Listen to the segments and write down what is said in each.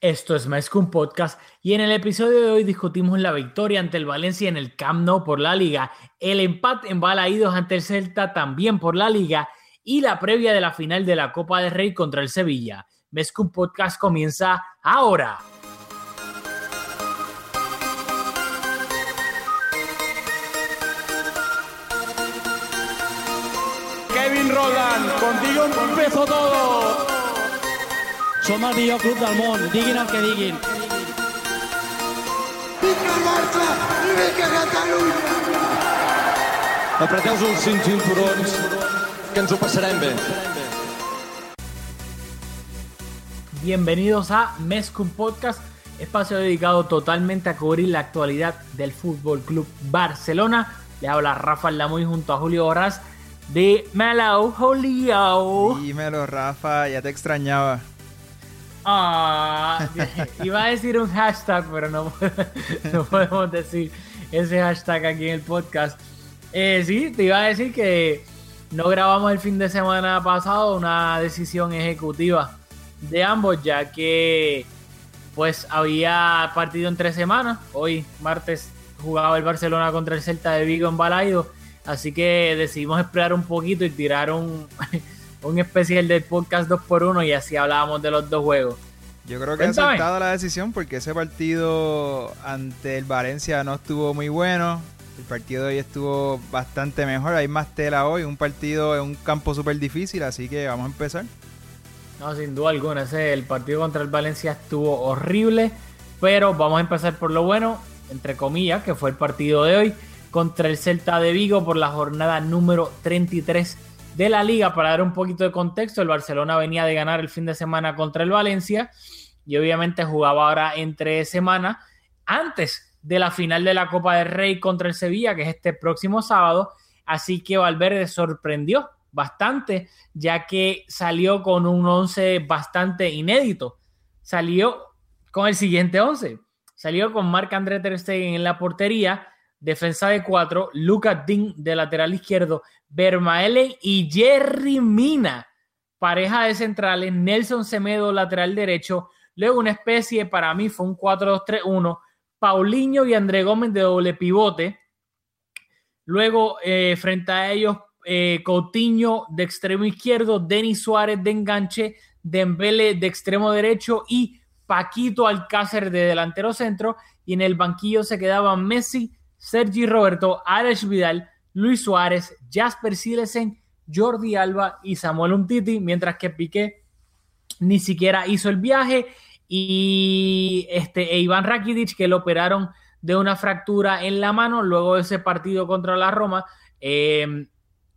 Esto es más un podcast y en el episodio de hoy discutimos la victoria ante el Valencia en el Camp Nou por la Liga, el empate en Balaídos ante el Celta también por la Liga y la previa de la final de la Copa del Rey contra el Sevilla. Mezcum Podcast comienza ahora. Kevin Roland, contigo empezó todo. Som el millor club del món, diguin el que diguin. Vinga Barça i vinga Catalunya! Apreteu-vos els cinc cinturons, que ens ho passarem bé. Bienvenidos a Mezcum Podcast, espacio dedicado totalmente a cubrir la actualidad del Fútbol Club Barcelona. Le habla Rafa Lamoy junto a Julio Horaz de Mellow Julio. Dímelo, Rafa, ya te extrañaba. Ah, iba a decir un hashtag, pero no, podemos decir ese hashtag aquí en el podcast. Eh, sí, te iba a decir que no grabamos el fin de semana pasado una decisión ejecutiva de ambos, ya que pues había partido en tres semanas. Hoy, martes, jugaba el Barcelona contra el Celta de Vigo en Balaido. Así que decidimos esperar un poquito y tirar un, un especial del podcast 2x1 y así hablábamos de los dos juegos. Yo creo que ha aceptado la decisión porque ese partido ante el Valencia no estuvo muy bueno. El partido de hoy estuvo bastante mejor. Hay más tela hoy. Un partido en un campo súper difícil, así que vamos a empezar. No, sin duda alguna. Ese, el partido contra el Valencia estuvo horrible. Pero vamos a empezar por lo bueno, entre comillas, que fue el partido de hoy contra el Celta de Vigo por la jornada número 33 de la liga. Para dar un poquito de contexto, el Barcelona venía de ganar el fin de semana contra el Valencia y obviamente jugaba ahora entre semanas antes de la final de la Copa del Rey contra el Sevilla, que es este próximo sábado. Así que Valverde sorprendió bastante, ya que salió con un 11 bastante inédito. Salió con el siguiente 11. Salió con Marc André Ter Stegen en la portería, defensa de cuatro, Lucas Dean de lateral izquierdo, Bermaele y Jerry Mina, pareja de centrales, Nelson Semedo lateral derecho, luego una especie, para mí fue un 4-2-3-1, Paulinho y André Gómez de doble pivote, luego eh, frente a ellos eh, Coutinho de extremo izquierdo, Denis Suárez de enganche, Dembele de extremo derecho y Paquito Alcácer de delantero centro, y en el banquillo se quedaban Messi, Sergi Roberto, Alex Vidal, Luis Suárez, Jasper Silesen, Jordi Alba y Samuel Umtiti, mientras que Piqué ni siquiera hizo el viaje y este e Iván Rakitic que lo operaron de una fractura en la mano luego de ese partido contra la Roma. Eh,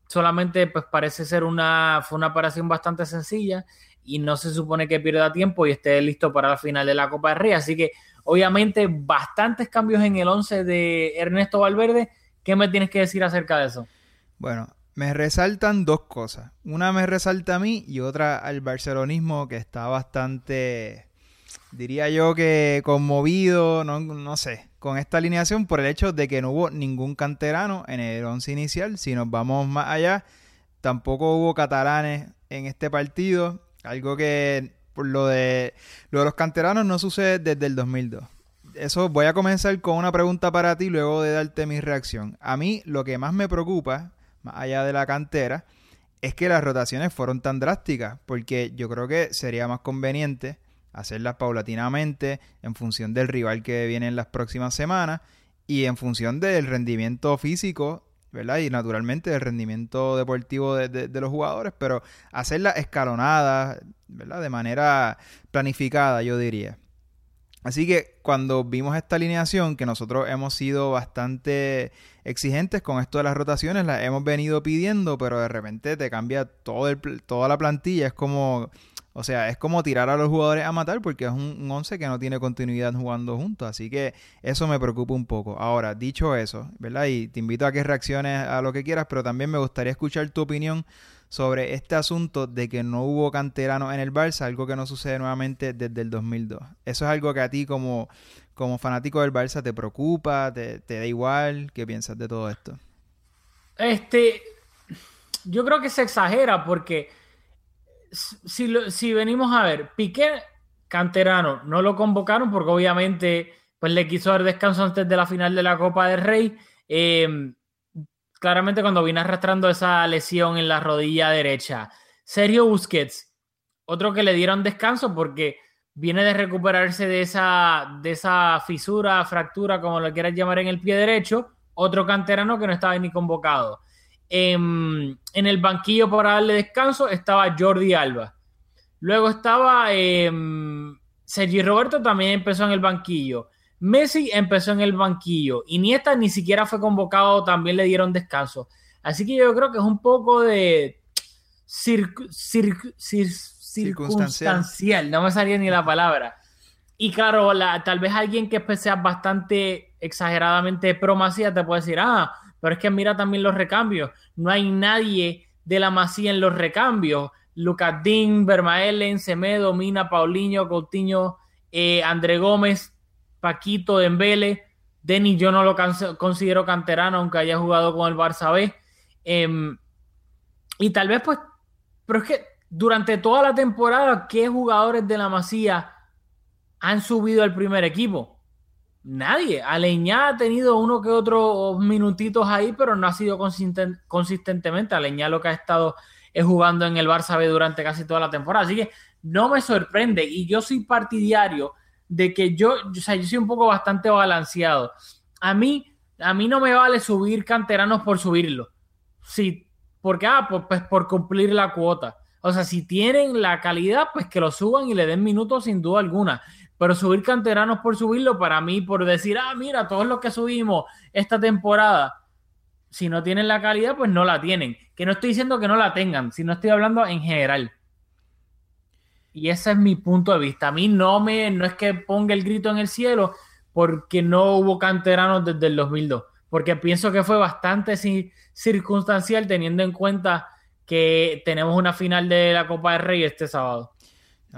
solamente pues parece ser una fue una operación bastante sencilla y no se supone que pierda tiempo y esté listo para la final de la Copa del Rey, así que obviamente bastantes cambios en el 11 de Ernesto Valverde. ¿Qué me tienes que decir acerca de eso? Bueno, me resaltan dos cosas. Una me resalta a mí y otra al barcelonismo que está bastante, diría yo que conmovido, no, no sé, con esta alineación por el hecho de que no hubo ningún canterano en el once inicial. Si nos vamos más allá, tampoco hubo catalanes en este partido, algo que por lo de, lo de los canteranos no sucede desde el 2002 eso voy a comenzar con una pregunta para ti luego de darte mi reacción. A mí lo que más me preocupa, más allá de la cantera, es que las rotaciones fueron tan drásticas, porque yo creo que sería más conveniente hacerlas paulatinamente en función del rival que viene en las próximas semanas y en función del rendimiento físico, ¿verdad? Y naturalmente del rendimiento deportivo de, de, los jugadores, pero hacerlas escalonadas, ¿verdad? De manera planificada, yo diría. Así que cuando vimos esta alineación, que nosotros hemos sido bastante exigentes con esto de las rotaciones, las hemos venido pidiendo, pero de repente te cambia todo el, toda la plantilla. Es como, o sea, es como tirar a los jugadores a matar porque es un, un once que no tiene continuidad jugando juntos. Así que eso me preocupa un poco. Ahora, dicho eso, ¿verdad? Y te invito a que reacciones a lo que quieras, pero también me gustaría escuchar tu opinión sobre este asunto de que no hubo canteranos en el Barça, algo que no sucede nuevamente desde el 2002. Eso es algo que a ti como, como fanático del Barça te preocupa, te, te da igual, ¿qué piensas de todo esto? Este, yo creo que se exagera porque si, lo, si venimos a ver, Piqué canterano, no lo convocaron porque obviamente pues le quiso dar descanso antes de la final de la Copa del Rey. Eh, claramente cuando viene arrastrando esa lesión en la rodilla derecha. Sergio Busquets, otro que le dieron descanso porque viene de recuperarse de esa, de esa fisura, fractura, como lo quieras llamar, en el pie derecho. Otro canterano que no estaba ni convocado. En, en el banquillo para darle descanso estaba Jordi Alba. Luego estaba eh, Sergi Roberto, también empezó en el banquillo. Messi empezó en el banquillo. Iniesta ni siquiera fue convocado, también le dieron descanso. Así que yo creo que es un poco de circunstancial. No me salía ni la palabra. Y claro, la, tal vez alguien que sea bastante exageradamente pro Masía te puede decir, ah, pero es que mira también los recambios. No hay nadie de la Masía en los recambios. Lucas Dean, Bermaelen, Semedo, Mina, Paulinho, Coutinho, eh, André Gómez, Paquito, Dembele, Denis yo no lo considero canterano, aunque haya jugado con el Barça B. Eh, y tal vez pues, pero es que durante toda la temporada, ¿qué jugadores de la Masía han subido al primer equipo? Nadie. Aleñá ha tenido uno que otro minutitos ahí, pero no ha sido consisten consistentemente. Aleñá lo que ha estado es jugando en el Barça B durante casi toda la temporada. Así que no me sorprende. Y yo soy partidario de que yo, o sea, yo soy un poco bastante balanceado. A mí, a mí no me vale subir canteranos por subirlo. Sí, porque, ah, pues por cumplir la cuota. O sea, si tienen la calidad, pues que lo suban y le den minutos sin duda alguna. Pero subir canteranos por subirlo, para mí, por decir, ah, mira, todos los que subimos esta temporada, si no tienen la calidad, pues no la tienen. Que no estoy diciendo que no la tengan, sino estoy hablando en general. Y ese es mi punto de vista. A mí no me, no es que ponga el grito en el cielo porque no hubo canteranos desde el 2002, porque pienso que fue bastante circunstancial teniendo en cuenta que tenemos una final de la Copa del Rey este sábado.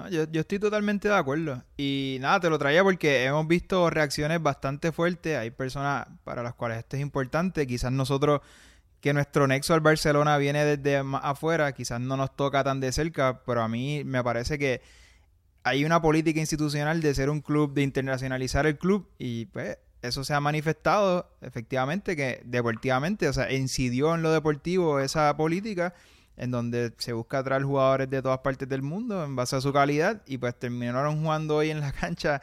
yo, yo, estoy totalmente de acuerdo. Y nada, te lo traía porque hemos visto reacciones bastante fuertes. Hay personas para las cuales esto es importante. Quizás nosotros que nuestro nexo al Barcelona viene desde afuera, quizás no nos toca tan de cerca, pero a mí me parece que hay una política institucional de ser un club, de internacionalizar el club y pues eso se ha manifestado efectivamente que deportivamente, o sea, incidió en lo deportivo esa política en donde se busca traer jugadores de todas partes del mundo en base a su calidad y pues terminaron jugando hoy en la cancha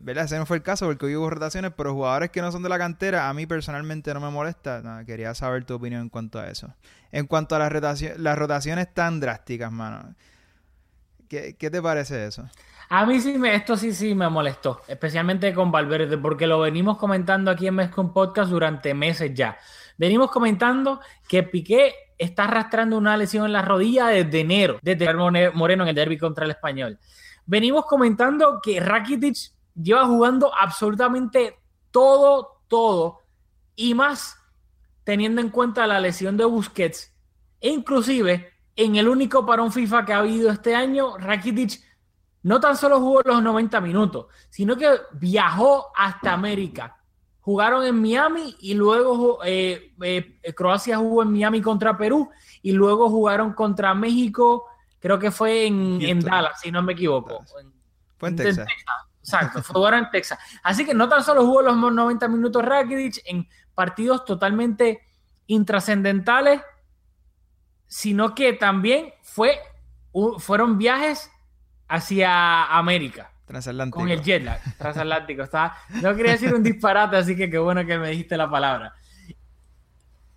¿verdad? Ese no fue el caso porque hoy hubo rotaciones, pero jugadores que no son de la cantera, a mí personalmente no me molesta. Quería saber tu opinión en cuanto a eso. En cuanto a las, rotaciones, las rotaciones tan drásticas, mano. ¿Qué, ¿Qué, te parece eso? A mí sí, me, esto sí, sí me molestó, especialmente con Valverde, porque lo venimos comentando aquí en Mezcon Podcast durante meses ya. Venimos comentando que Piqué está arrastrando una lesión en la rodilla desde enero, desde Moreno en el derby contra el Español. Venimos comentando que Rakitic lleva jugando absolutamente todo, todo y más teniendo en cuenta la lesión de Busquets. E inclusive en el único parón FIFA que ha habido este año, Rakitic no tan solo jugó los 90 minutos, sino que viajó hasta América. Jugaron en Miami y luego eh, eh, Croacia jugó en Miami contra Perú y luego jugaron contra México, creo que fue en, en Dallas, si no me equivoco. Fue en Texas. Exacto, ahora en Texas. Así que no tan solo jugó los 90 minutos Rakitic en partidos totalmente intrascendentales, sino que también fue, fueron viajes hacia América. Transatlántico. Con el jet lag, transatlántico. no quería decir un disparate, así que qué bueno que me dijiste la palabra.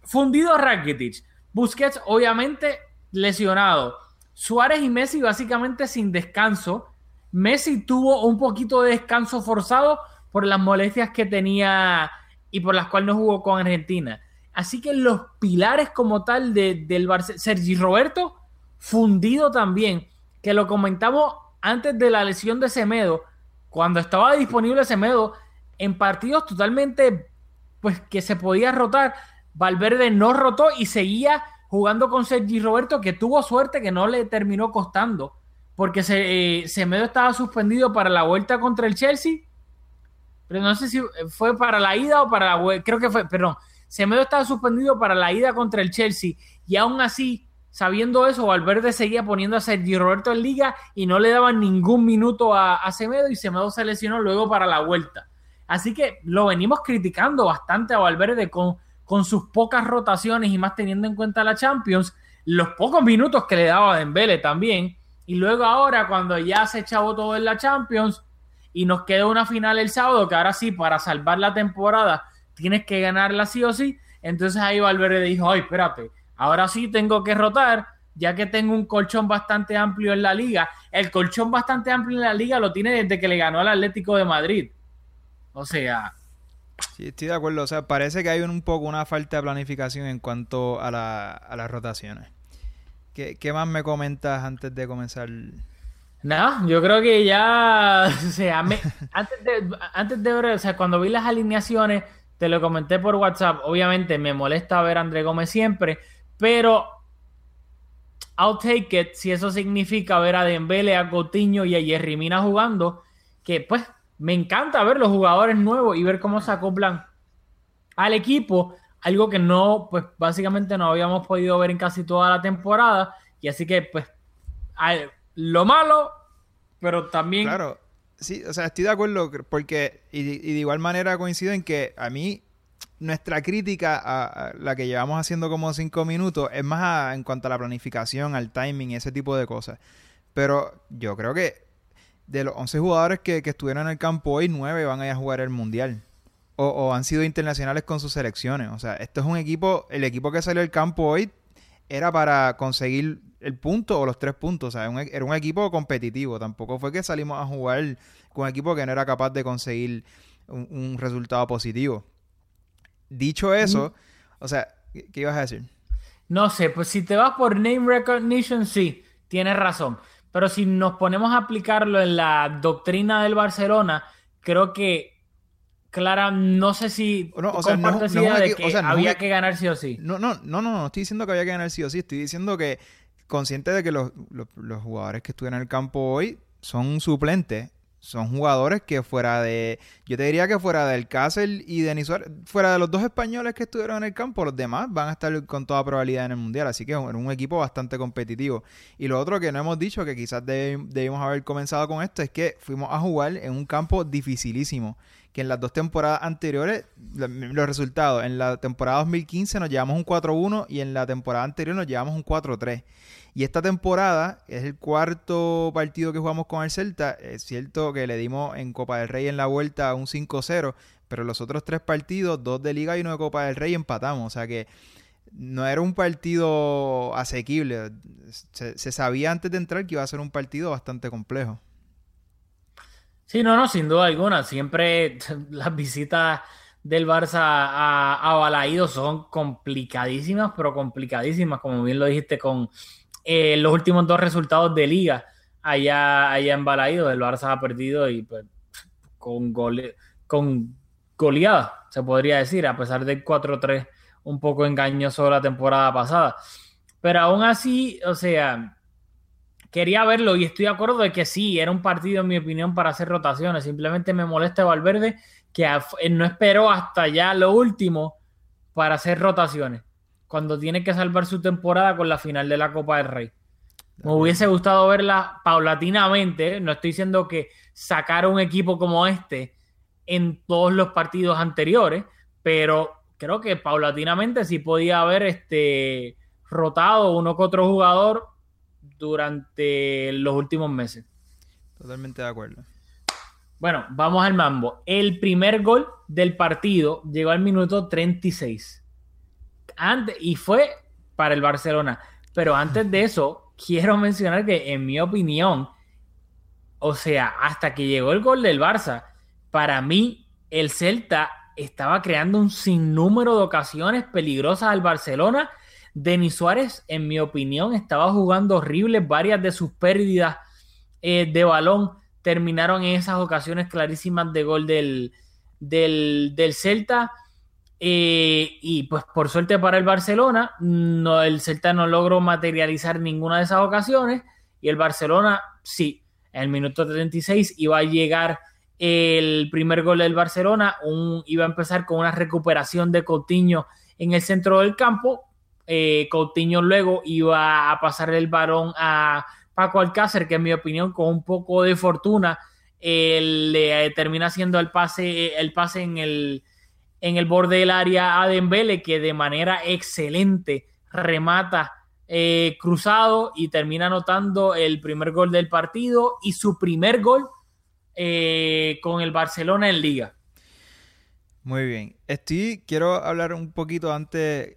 Fundido Rakitic. Busquets, obviamente, lesionado. Suárez y Messi, básicamente sin descanso Messi tuvo un poquito de descanso forzado por las molestias que tenía y por las cuales no jugó con Argentina. Así que los pilares como tal de, del Barcelona, Sergi Roberto, fundido también, que lo comentamos antes de la lesión de Semedo, cuando estaba disponible Semedo, en partidos totalmente, pues que se podía rotar, Valverde no rotó y seguía jugando con Sergi Roberto, que tuvo suerte que no le terminó costando, porque se, eh, Semedo estaba suspendido para la vuelta contra el Chelsea, pero no sé si fue para la ida o para la vuelta, creo que fue, perdón, Semedo estaba suspendido para la ida contra el Chelsea y aún así, sabiendo eso, Valverde seguía poniendo a Sergi Roberto en liga y no le daban ningún minuto a, a Semedo y Semedo se lesionó luego para la vuelta. Así que lo venimos criticando bastante a Valverde con con sus pocas rotaciones y más teniendo en cuenta la Champions, los pocos minutos que le daba a Dembele también. Y luego ahora, cuando ya se echaba todo en la Champions y nos queda una final el sábado, que ahora sí, para salvar la temporada, tienes que ganarla sí o sí. Entonces ahí Valverde dijo, ay, espérate, ahora sí tengo que rotar, ya que tengo un colchón bastante amplio en la liga. El colchón bastante amplio en la liga lo tiene desde que le ganó al Atlético de Madrid. O sea, Sí, estoy de acuerdo. O sea, parece que hay un poco una falta de planificación en cuanto a, a las rotaciones. ¿Qué, ¿Qué, más me comentas antes de comenzar? Nada, yo creo que ya, o sea, antes, de, antes de ver, o sea, cuando vi las alineaciones, te lo comenté por WhatsApp, obviamente me molesta ver a André Gómez siempre, pero I'll take it si eso significa ver a Dembele, a Coutinho y a Jerry Mina jugando, que pues me encanta ver los jugadores nuevos y ver cómo se acoplan al equipo, algo que no, pues básicamente no habíamos podido ver en casi toda la temporada. Y así que, pues, lo malo, pero también. Claro, sí, o sea, estoy de acuerdo porque, y, de igual manera coincido en que a mí, nuestra crítica a, la que llevamos haciendo como cinco minutos es más en cuanto a la planificación, al timing y ese tipo de cosas. Pero yo creo que de los 11 jugadores que, estuvieron en el campo hoy, 9 van a ir a jugar el Mundial. O, han sido internacionales con sus selecciones. O sea, esto es un equipo, el equipo que salió del campo hoy era para conseguir el punto o los tres puntos. O sea, e, era un equipo competitivo. Tampoco fue que salimos a jugar con un equipo que no era capaz de conseguir un, resultado positivo. Dicho eso, o sea, ¿qué ibas a decir? No sé, pues si te vas por name recognition, sí, tienes razón. Pero si nos ponemos a aplicarlo en la doctrina del Barcelona, creo que Clara, no sé si no, o sea, no, de que había que ganar sí o sí. No, no, no, no, no estoy diciendo que había que ganar sí o sí, estoy diciendo que consciente de que los, los, los jugadores que estuvieron en el campo hoy son suplentes son jugadores que fuera de, yo te diría que fuera del Castle y de Suárez, fuera de los dos españoles que estuvieron en el campo, los demás van a estar con toda probabilidad en el Mundial, así que es un equipo bastante competitivo. Y lo otro que no hemos dicho, que quizás debimos haber comenzado con esto, es que fuimos a jugar en un campo dificilísimo, que en las dos temporadas anteriores, los resultados, en la temporada 2015 nos llevamos un 4-1 y en la temporada anterior nos llevamos un 4-3. Y esta temporada es el cuarto partido que jugamos con el Celta. Es cierto que le dimos en Copa del Rey en la vuelta un 5-0, pero los otros tres partidos, dos de Liga y uno de Copa del Rey, empatamos. O sea que no era un partido asequible. Se, sabía antes de entrar que iba a ser un partido bastante complejo. Sí, no, no, sin duda alguna. Siempre las visitas del Barça a, a Balaído son complicadísimas, pero complicadísimas, como bien lo dijiste con eh, los últimos dos resultados de liga allá, allá en Balaído, el Barça ha perdido y pues, con, con goleada, se podría decir, a pesar del 4-3 un poco engañoso la temporada pasada. Pero aún así, o sea, quería verlo y estoy de acuerdo de que sí, era un partido, en mi opinión, para hacer rotaciones. Simplemente me molesta Valverde que no esperó hasta ya lo último para hacer rotaciones cuando tiene que salvar su temporada con la final de la Copa del Rey. Me hubiese gustado verla paulatinamente. No estoy diciendo que sacar un equipo como este en todos los partidos anteriores, pero creo que paulatinamente sí podía haber este, rotado uno que otro jugador durante los últimos meses. Totalmente de acuerdo. Bueno, vamos al mambo. El primer gol del partido llegó al minuto 36 antes, y fue para el Barcelona. Pero antes de eso, quiero mencionar que, en mi opinión, o sea, hasta que llegó el gol del Barça, para mí el Celta estaba creando un sinnúmero de ocasiones peligrosas al Barcelona. Denis Suárez, en mi opinión, estaba jugando horrible. Varias de sus pérdidas eh, de balón terminaron en esas ocasiones clarísimas de gol del, del, Celta. Eh, y pues por suerte para el Barcelona, no, el Celta no logró materializar ninguna de esas ocasiones. Y el Barcelona, sí, en el minuto 36 iba a llegar el primer gol del Barcelona, un, iba a empezar con una recuperación de Coutinho en el centro del campo. Eh, Coutinho luego iba a pasar el balón a Paco Alcácer, que en mi opinión con un poco de fortuna le termina haciendo el pase, el pase en el, en el borde del área a Dembele, que de manera excelente remata eh, cruzado y termina anotando el primer gol del partido y su primer gol eh, con el Barcelona en liga. Muy bien. Estoy, quiero hablar un poquito antes,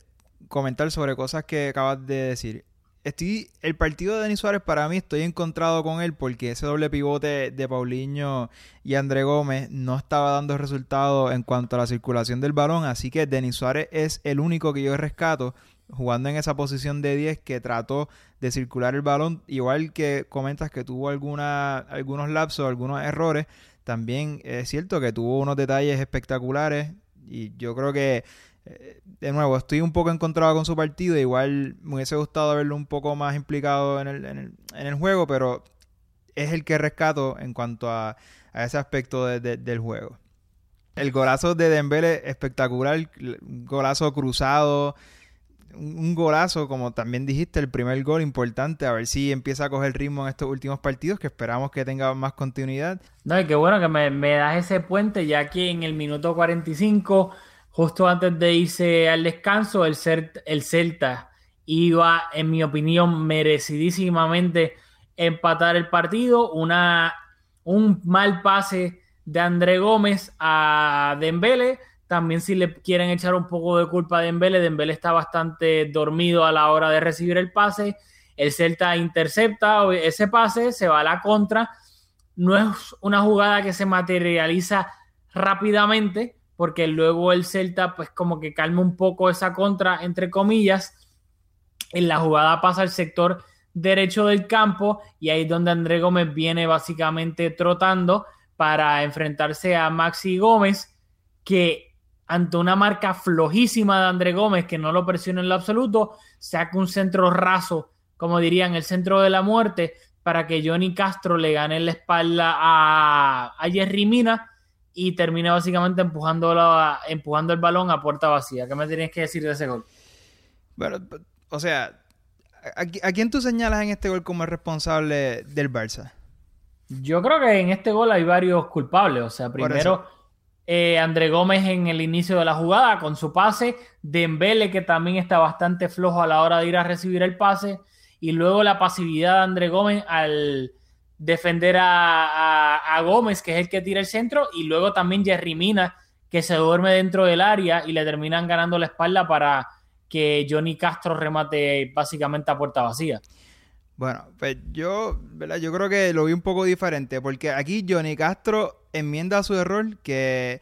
comentar sobre cosas que acabas de decir. Estoy, el partido de Denis Suárez para mí estoy encontrado con él porque ese doble pivote de Paulinho y André Gómez no estaba dando resultados en cuanto a la circulación del balón, así que Denis Suárez es el único que yo rescato jugando en esa posición de 10 que trató de circular el balón, igual que comentas que tuvo algunos lapsos, algunos errores, también es cierto que tuvo unos detalles espectaculares y yo creo que, de nuevo, estoy un poco encontrado con su partido, igual me hubiese gustado verlo un poco más implicado en el, en el, en el juego, pero es el que rescato en cuanto a, a ese aspecto del juego. El golazo de Dembele espectacular, golazo cruzado, un golazo, como también dijiste, el primer gol importante, a ver si empieza a coger ritmo en estos últimos partidos, que esperamos que tenga más continuidad. No, y qué bueno que me, me das ese puente, ya que en el minuto 45, justo antes de irse al descanso, el, el Celta iba, en mi opinión, merecidísimamente empatar el partido. Una, un mal pase de André Gómez a Dembele también si le quieren echar un poco de culpa a Dembele, Dembele está bastante dormido a la hora de recibir el pase. El Celta intercepta ese pase, se va a la contra. No es una jugada que se materializa rápidamente, porque luego el Celta pues como que calma un poco esa contra, entre comillas. En la jugada pasa al sector derecho del campo y ahí es donde André Gómez viene básicamente trotando para enfrentarse a Maxi Gómez, que ante una marca flojísima de André Gómez que no lo presiona en lo absoluto, saca un centro raso, como dirían, el centro de la muerte, para que Johnny Castro le gane la espalda a, a Jerry Mina y termine básicamente empujando, empujando el balón a puerta vacía. ¿Qué me tienes que decir de ese gol? Bueno, o sea, ¿a, quién tú señalas en este gol como el responsable del Barça? Yo creo que en este gol hay varios culpables. O sea, primero eh, André Gómez en el inicio de la jugada con su pase, Dembele que también está bastante flojo a la hora de ir a recibir el pase y luego la pasividad de André Gómez al defender a, Gómez que es el que tira el centro y luego también Jerry Mina que se duerme dentro del área y le terminan ganando la espalda para que Johnny Castro remate básicamente a puerta vacía. Bueno, pues yo. Yo creo que lo vi un poco diferente, porque aquí Johnny Castro enmienda su error, que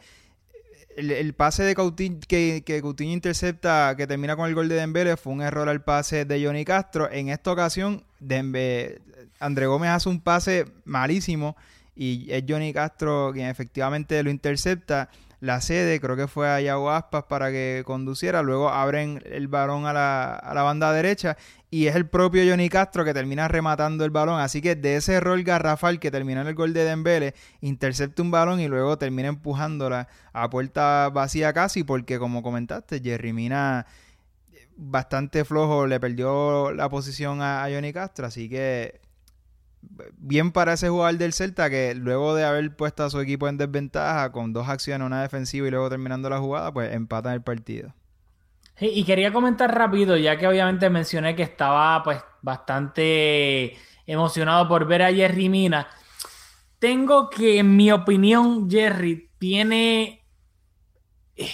el, pase de Coutinho, que, que, Coutinho intercepta, que termina con el gol de Dembele, fue un error al pase de Johnny Castro. En esta ocasión, Dembe, André Gómez hace un pase malísimo y es Johnny Castro quien efectivamente lo intercepta la sede, creo que fue a Yago Aspas para que conduciera, luego abren el balón a la, a la banda derecha y es el propio Johnny Castro que termina rematando el balón, así que de ese error garrafal que terminó en el gol de Dembele, intercepta un balón y luego termina empujándola a puerta vacía casi porque como comentaste, Jerry Mina bastante flojo le perdió la posición a Johnny Castro, así que bien para ese jugador del Celta que luego de haber puesto a su equipo en desventaja con dos acciones, una defensiva y luego terminando la jugada, pues empatan el partido. y quería comentar rápido, ya que obviamente mencioné que estaba pues bastante emocionado por ver a Jerry Mina. Tengo que, en mi opinión, Jerry tiene, eh,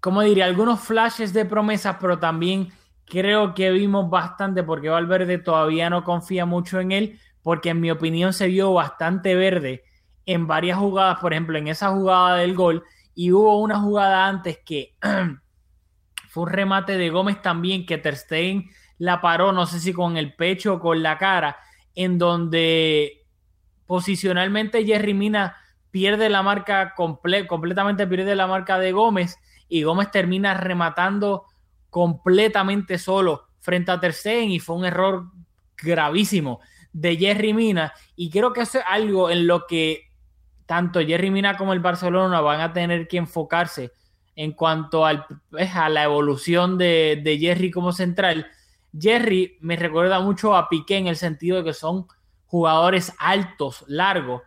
como diría, algunos flashes de promesas, pero también creo que vimos bastante porque Valverde todavía no confía mucho en él, porque en mi opinión se vio bastante verde en varias jugadas, por ejemplo, en esa jugada del gol, y hubo una jugada antes que fue un remate de Gómez también, que Ter la paró, no sé si con el pecho o con la cara, en donde posicionalmente Jerry Mina pierde la marca completamente pierde la marca de Gómez y Gómez termina rematando completamente solo frente a Ter y fue un error gravísimo de Jerry Mina y creo que eso es algo en lo que tanto Jerry Mina como el Barcelona van a tener que enfocarse en cuanto al, pues, a la evolución de, de Jerry como central. Jerry me recuerda mucho a Piqué en el sentido de que son jugadores altos, largos,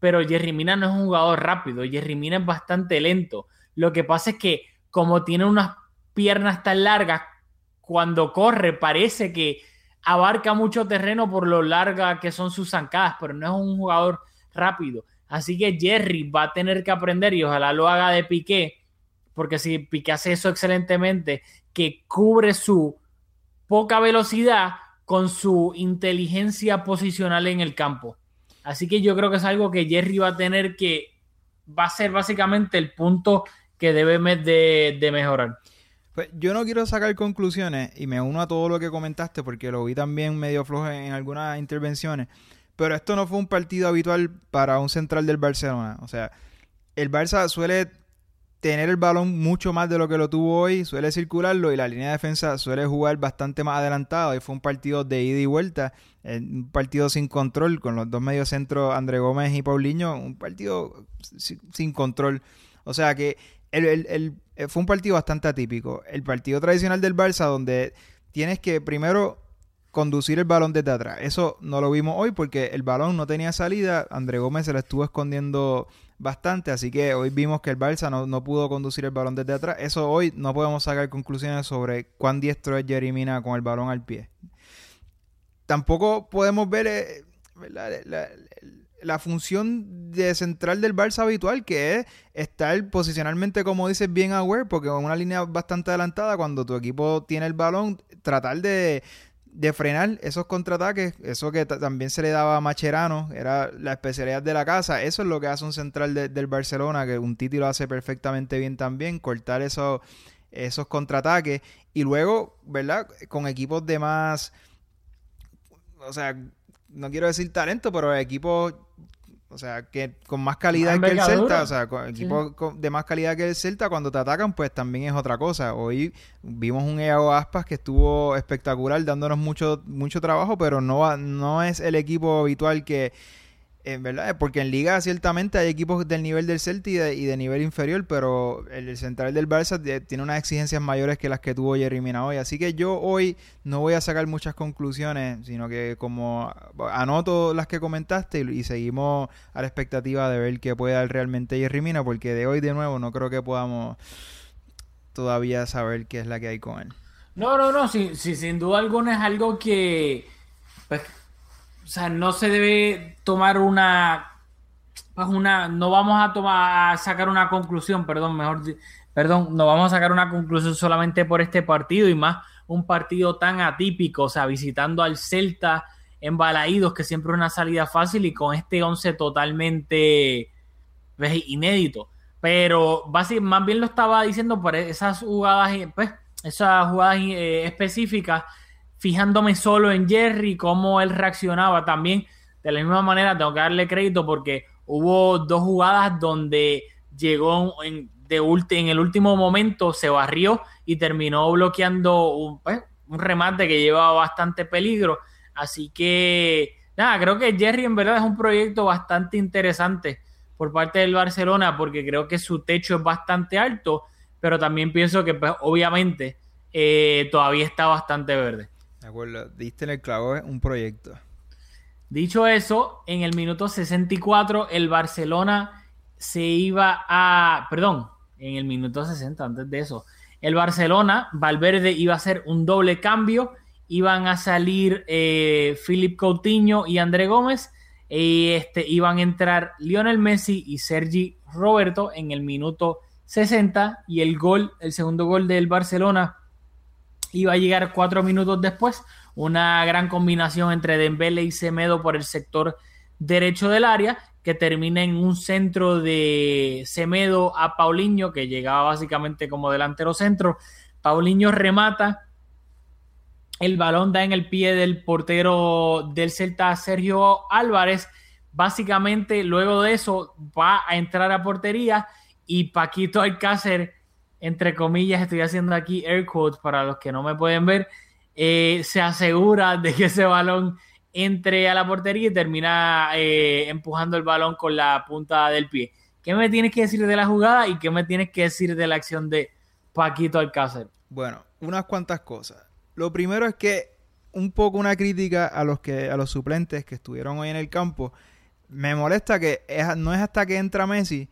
pero Jerry Mina no es un jugador rápido, Jerry Mina es bastante lento. Lo que pasa es que como tiene unas piernas tan largas, cuando corre parece que abarca mucho terreno por lo larga que son sus zancadas, pero no es un jugador rápido. Así que Jerry va a tener que aprender y ojalá lo haga de Piqué, porque si Piqué hace eso excelentemente, que cubre su poca velocidad con su inteligencia posicional en el campo. Así que yo creo que es algo que Jerry va a tener que, va a ser básicamente el punto que debe de, mejorar. Pues yo no quiero sacar conclusiones y me uno a todo lo que comentaste porque lo vi también medio flojo en algunas intervenciones. Pero esto no fue un partido habitual para un central del Barcelona. O sea, el Barça suele tener el balón mucho más de lo que lo tuvo hoy, suele circularlo y la línea de defensa suele jugar bastante más adelantado. Y fue un partido de ida y vuelta, un partido sin control con los dos mediocentros, André Gómez y Paulinho, un partido sin control. O sea que el, fue un partido bastante atípico. El partido tradicional del Barça donde tienes que primero conducir el balón desde atrás. Eso no lo vimos hoy porque el balón no tenía salida. André Gómez se lo estuvo escondiendo bastante, así que hoy vimos que el Barça no, pudo conducir el balón desde atrás. Eso hoy no podemos sacar conclusiones sobre cuán diestro es Jerry Mina con el balón al pie. Tampoco podemos ver eh, la, función de central del Barça habitual, que es estar posicionalmente, como dices, bien aware, porque en una línea bastante adelantada, cuando tu equipo tiene el balón, tratar de de frenar esos contraataques, eso que también se le daba a Macherano, era la especialidad de la casa, eso es lo que hace un central del Barcelona, que un Titi lo hace perfectamente bien también, cortar esos, esos contraataques y luego, ¿verdad? Con equipos de más, o sea, no quiero decir talento, pero equipos o sea, que con más calidad que el Celta, o sea, con equipos de más calidad que el Celta, cuando te atacan, pues también es otra cosa. Hoy vimos un EAO Aspas que estuvo espectacular, dándonos mucho, mucho trabajo, pero no, no es el equipo habitual que, en verdad, porque en Liga ciertamente hay equipos del nivel del Celta y de, nivel inferior, pero el, central del Barça tiene unas exigencias mayores que las que tuvo Jerry Mina hoy. Así que yo hoy no voy a sacar muchas conclusiones, sino que como anoto las que comentaste y, seguimos a la expectativa de ver qué puede dar realmente Jerry Mina, porque de hoy de nuevo no creo que podamos todavía saber qué es la que hay con él. No, no, no, sí, sin duda alguna es algo que... Pues, o sea, no se debe tomar una, pues una, no vamos a tomar, sacar una conclusión, perdón, mejor, perdón, no vamos a sacar una conclusión solamente por este partido y más un partido tan atípico, o sea, visitando al Celta en Balaídos, que siempre es una salida fácil y con este 11 totalmente pues, inédito. Pero más bien lo estaba diciendo por esas jugadas, pues, esas jugadas eh, específicas fijándome solo en Jerry, cómo él reaccionaba también. De la misma manera, tengo que darle crédito porque hubo dos jugadas donde llegó en, el último momento, se barrió y terminó bloqueando un, pues, un remate que llevaba bastante peligro. Así que, nada, creo que Jerry en verdad es un proyecto bastante interesante por parte del Barcelona porque creo que su techo es bastante alto, pero también pienso que pues, obviamente eh, todavía está bastante verde. Acuerdo, diste en el clavo un proyecto. Dicho eso, en el minuto 64 el Barcelona se iba a, perdón, en el minuto 60 antes de eso, el Barcelona, Valverde iba a hacer un doble cambio, iban a salir eh, Philip Coutinho y André Gómez, y este, iban a entrar Lionel Messi y Sergi Roberto en el minuto 60 y el gol, el segundo gol del Barcelona iba a llegar cuatro minutos después, una gran combinación entre Dembele y Semedo por el sector derecho del área, que termina en un centro de Semedo a Paulinho, que llegaba básicamente como delantero centro. Paulinho remata, el balón da en el pie del portero del Celta, Sergio Álvarez. Básicamente, luego de eso, va a entrar a portería y Paquito Alcácer, entre comillas, estoy haciendo aquí air quotes para los que no me pueden ver, eh, se asegura de que ese balón entre a la portería y termina eh, empujando el balón con la punta del pie. ¿Qué me tienes que decir de la jugada y qué me tienes que decir de la acción de Paquito Alcácer? Bueno, unas cuantas cosas. Lo primero es que un poco una crítica a los que a los suplentes que estuvieron hoy en el campo. Me molesta que no es hasta que entra Messi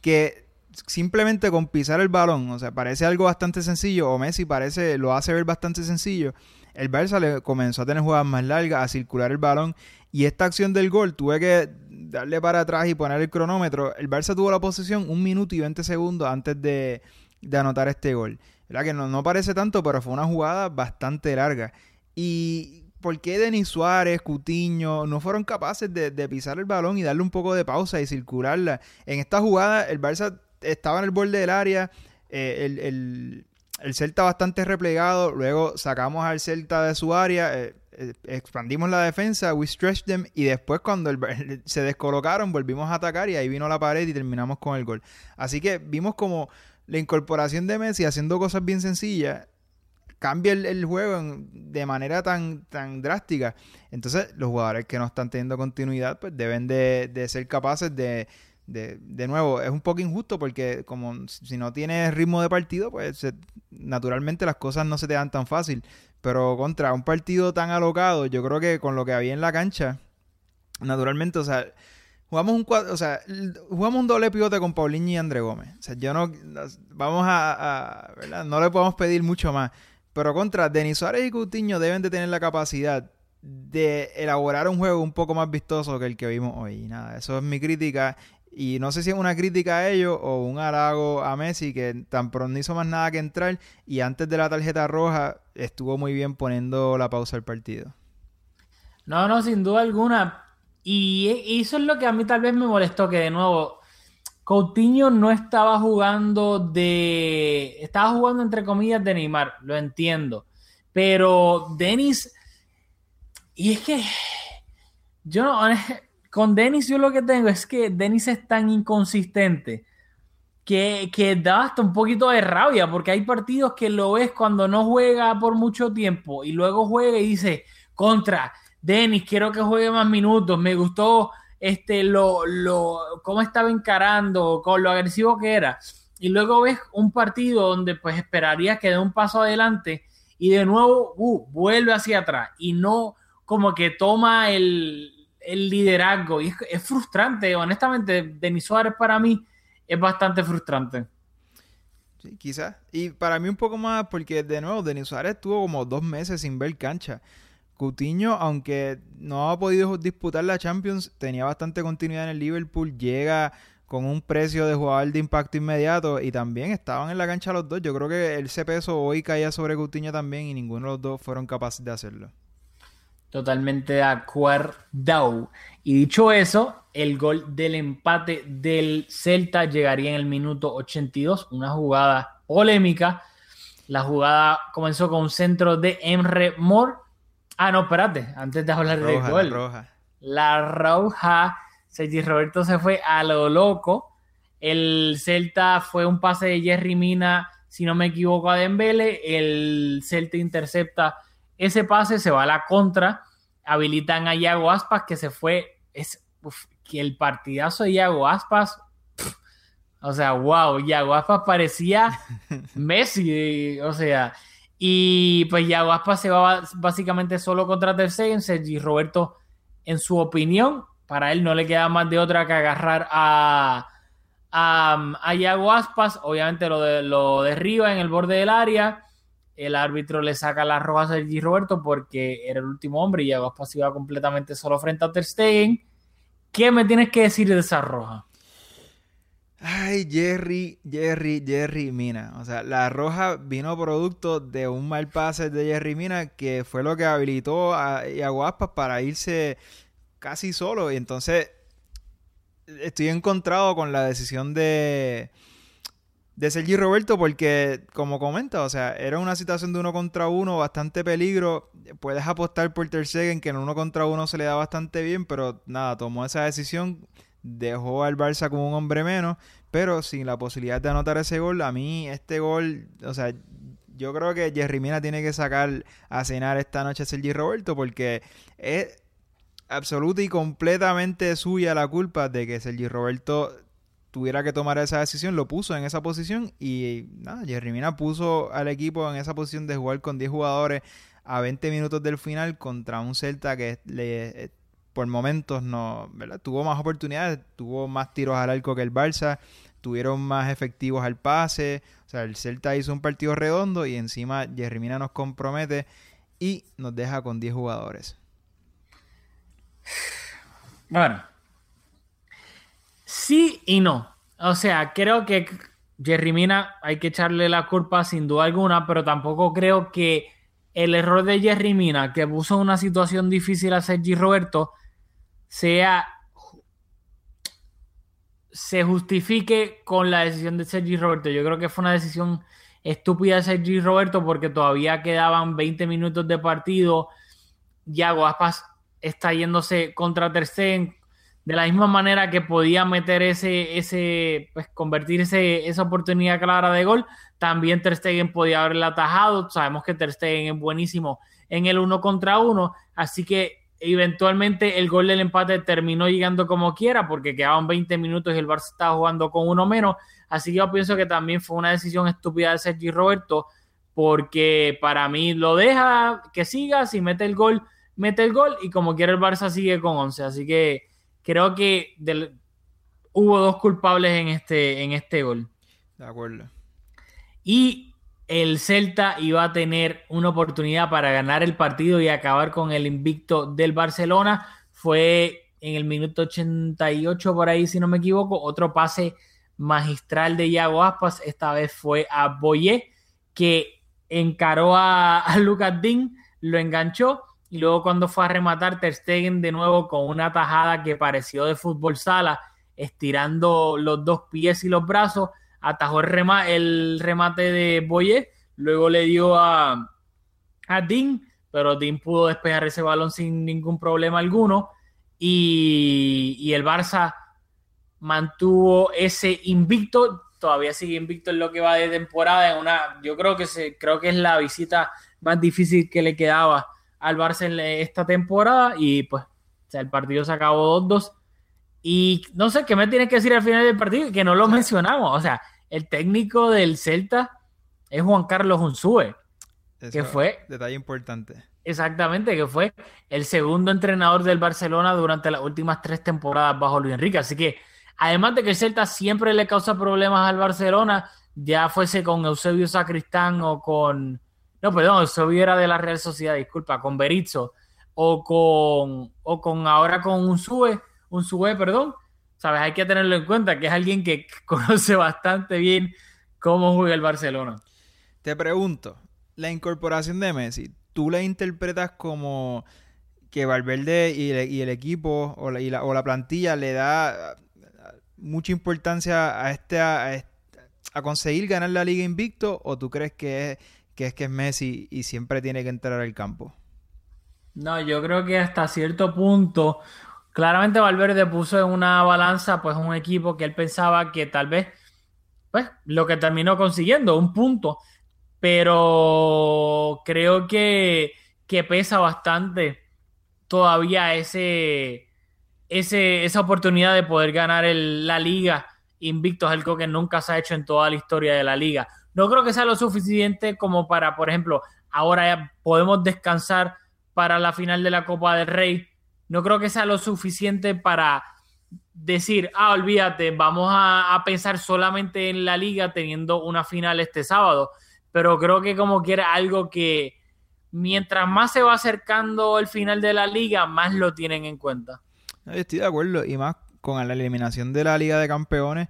que simplemente con pisar el balón, o sea, parece algo bastante sencillo, o Messi parece, lo hace ver bastante sencillo. El Barça le comenzó a tener jugadas más largas, a circular el balón, y esta acción del gol tuve que darle para atrás y poner el cronómetro. El Barça tuvo la posición un minuto y 20 segundos antes de, de anotar este gol. ¿Verdad? Que no, no parece tanto, pero fue una jugada bastante larga. Y ¿por qué Denis Suárez, Cutiño no fueron capaces de, de, pisar el balón y darle un poco de pausa y circularla? En esta jugada, el Barça estaba en el borde del área, eh, el, el, el, Celta bastante replegado, luego sacamos al Celta de su área, eh, eh, expandimos la defensa, we stretched them, y después cuando se descolocaron volvimos a atacar y ahí vino la pared y terminamos con el gol. Así que vimos como la incorporación de Messi haciendo cosas bien sencillas cambia el, el juego de manera tan, tan drástica. Entonces, los jugadores que no están teniendo continuidad, pues deben de, de ser capaces de, de, de, nuevo, es un poco injusto porque como si no tienes ritmo de partido, pues naturalmente las cosas no se te dan tan fácil. Pero contra un partido tan alocado, yo creo que con lo que había en la cancha, naturalmente, o sea, Jugamos un o sea, jugamos un doble pivote con Paulinho y André Gómez. O sea, yo no vamos a, a ¿verdad? no le podemos pedir mucho más. Pero contra Denis Suárez y Coutinho deben de tener la capacidad de elaborar un juego un poco más vistoso que el que vimos hoy. Nada, eso es mi crítica. Y no sé si es una crítica a ellos o un halago a Messi, que tan pronto hizo más nada que entrar. Y antes de la tarjeta roja, estuvo muy bien poniendo la pausa al partido. No, no, sin duda alguna. Y eso es lo que a mí tal vez me molestó, que de nuevo Coutinho no estaba jugando de... Estaba jugando entre comillas de Neymar, lo entiendo. Pero Denis... Y es que... Yo no... Con Denis yo lo que tengo es que Denis es tan inconsistente que, que da hasta un poquito de rabia porque hay partidos que lo ves cuando no juega por mucho tiempo y luego juega y dice, contra, Denis, quiero que juegue más minutos, me gustó este, lo, lo, cómo estaba encarando, con lo agresivo que era. Y luego ves un partido donde pues esperarías que dé un paso adelante y de nuevo uh, vuelve hacia atrás y no como que toma el, el liderazgo. Y es, es, frustrante, honestamente, Denis Suárez para mí es bastante frustrante. Sí, quizás. Y para mí un poco más, porque de nuevo, Denis Suárez estuvo como dos meses sin ver cancha. Coutinho, aunque no ha podido disputar la Champions, tenía bastante continuidad en el Liverpool, llega con un precio de jugador de impacto inmediato y también estaban en la cancha los dos. Yo creo que ese peso hoy caía sobre Coutinho también y ninguno de los dos fueron capaces de hacerlo. Totalmente de acuerdo. Y dicho eso, el gol del empate del Celta llegaría en el minuto 82, una jugada polémica. La jugada comenzó con un centro de Emre Moore Ah, no, espérate, antes de hablar de gol. La roja. La roja. Sergi Roberto se fue a lo loco. El Celta fue un pase de Jerry Mina, si no me equivoco, a Dembele. El Celta intercepta ese pase, se va a la contra. Habilitan a Iago Aspas, que se fue. Es, que el partidazo de Iago Aspas. o sea, wow, Iago Aspas parecía Messi. O sea, y pues ya Guaspa se va básicamente solo contra Ter Stegen. Sergi Roberto, en su opinión, para él no le queda más de otra que agarrar a, a, a Yago Aspas. Obviamente lo, de, lo derriba en el borde del área. El árbitro le saca la roja a Sergi Roberto porque era el último hombre y Aspas iba completamente solo frente a Ter Stegen. ¿Qué me tienes que decir de esa roja? Ay, Jerry, Jerry, Jerry Mina. O sea, la roja vino producto de un mal pase de Jerry Mina que fue lo que habilitó a, a para irse casi solo. Y entonces estoy encontrado con la decisión de, de Sergi Roberto porque, como comenta, o sea, era una situación de uno contra uno, bastante peligro. Puedes apostar por Ter Stegen, que en uno contra uno se le da bastante bien, pero nada, tomó esa decisión dejó al Barça como un hombre menos, pero sin la posibilidad de anotar ese gol, a mí este gol, o sea, yo creo que Jerry Mina tiene que sacar a cenar esta noche a Sergi Roberto porque es absoluta y completamente suya la culpa de que Sergi Roberto tuviera que tomar esa decisión, lo puso en esa posición y nada, Jerry Mina puso al equipo en esa posición de jugar con 10 jugadores a 20 minutos del final contra un Celta que le por momentos no, ¿verdad? Tuvo más oportunidades, tuvo más tiros al arco que el Barça, tuvieron más efectivos al pase, o sea, el Celta hizo un partido redondo y encima Jerry Mina nos compromete y nos deja con 10 jugadores. Bueno, sí y no. O sea, creo que Jerry Mina hay que echarle la culpa sin duda alguna, pero tampoco creo que el error de Jerry Mina, que puso una situación difícil a Sergi Roberto, sea se justifique con la decisión de Sergi Roberto. Yo creo que fue una decisión estúpida de Sergi Roberto porque todavía quedaban 20 minutos de partido. Ya Aspas está yéndose contra Ter de la misma manera que podía meter ese, ese pues convertir esa oportunidad clara de gol, también Ter Stegen podía haberla atajado. Sabemos que Ter Stegen es buenísimo en el uno contra uno, así que eventualmente el gol del empate terminó llegando como quiera porque quedaban 20 minutos y el Barça estaba jugando con uno menos. Así que yo pienso que también fue una decisión estúpida de Sergi Roberto porque para mí lo deja que siga, si mete el gol, mete el gol y como quiera el Barça sigue con 11. Así que creo que hubo dos culpables en este, en este gol. De acuerdo. Y el Celta iba a tener una oportunidad para ganar el partido y acabar con el invicto del Barcelona. Fue en el minuto 88 por ahí, si no me equivoco, otro pase magistral de Iago Aspas. Esta vez fue a Boyé, que encaró a, Lucas Dean, lo enganchó y luego cuando fue a rematar Ter Stegen de nuevo con una tajada que pareció de fútbol sala, estirando los dos pies y los brazos, atajó el, remate de Boye, luego le dio a, a Dean, pero Dean pudo despejar ese balón sin ningún problema alguno. Y, el Barça mantuvo ese invicto, todavía sigue invicto en lo que va de temporada, en una, yo creo que se, creo que es la visita más difícil que le quedaba al Barça en esta temporada y pues el partido se acabó 2-2 y no sé qué me tienes que decir al final del partido, que no lo mencionamos. O sea, el técnico del Celta es Juan Carlos Unzúe, que fue. Detalle importante. Exactamente, que fue el segundo entrenador del Barcelona durante las últimas tres temporadas bajo Luis Enrique. Así que, además de que el Celta siempre le causa problemas al Barcelona, ya fuese con Eusebio Sacristán o con. No, perdón, Eusebio era de la Real Sociedad, disculpa, con Berizzo o con, o con ahora con Unzúe un sube, perdón, sabes, hay que tenerlo en cuenta, que es alguien que conoce bastante bien cómo juega el Barcelona. Te pregunto, la incorporación de Messi, ¿tú la interpretas como que Valverde y, el equipo o la, o la, plantilla le da mucha importancia a este, a a, conseguir ganar la liga invicto o tú crees que es, que es que es Messi y siempre tiene que entrar al campo? No, yo creo que hasta cierto punto Claramente Valverde puso en una balanza pues un equipo que él pensaba que tal vez pues lo que terminó consiguiendo, un punto, pero creo que, que pesa bastante todavía ese, ese, esa oportunidad de poder ganar la liga invicto, es algo que nunca se ha hecho en toda la historia de la liga. No creo que sea lo suficiente como para, por ejemplo, ahora ya podemos descansar para la final de la Copa del Rey no creo que sea lo suficiente para decir, ah, olvídate, vamos a, pensar solamente en la liga teniendo una final este sábado. Pero creo que como quiera algo que mientras más se va acercando el final de la liga, más lo tienen en cuenta. estoy de acuerdo. Y más con la eliminación de la Liga de Campeones,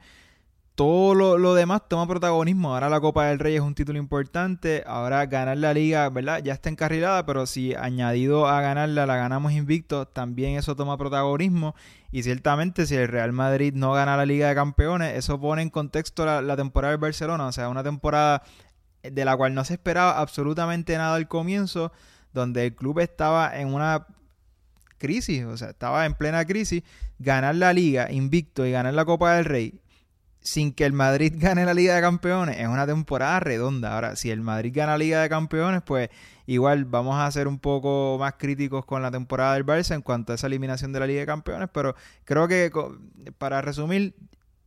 todo lo, demás toma protagonismo. Ahora la Copa del Rey es un título importante. Ahora ganar la liga, ¿verdad? Ya está encarrilada, pero si añadido a ganarla la ganamos invicto, también eso toma protagonismo. Y ciertamente si el Real Madrid no gana la Liga de Campeones, eso pone en contexto la, la temporada del Barcelona. O sea, una temporada de la cual no se esperaba absolutamente nada al comienzo, donde el club estaba en una crisis, o sea, estaba en plena crisis, ganar la liga invicto y ganar la Copa del Rey sin que el Madrid gane la Liga de Campeones es una temporada redonda. Ahora, si el Madrid gana la Liga de Campeones, pues igual vamos a ser un poco más críticos con la temporada del Barça en cuanto a esa eliminación de la Liga de Campeones, pero creo que para resumir,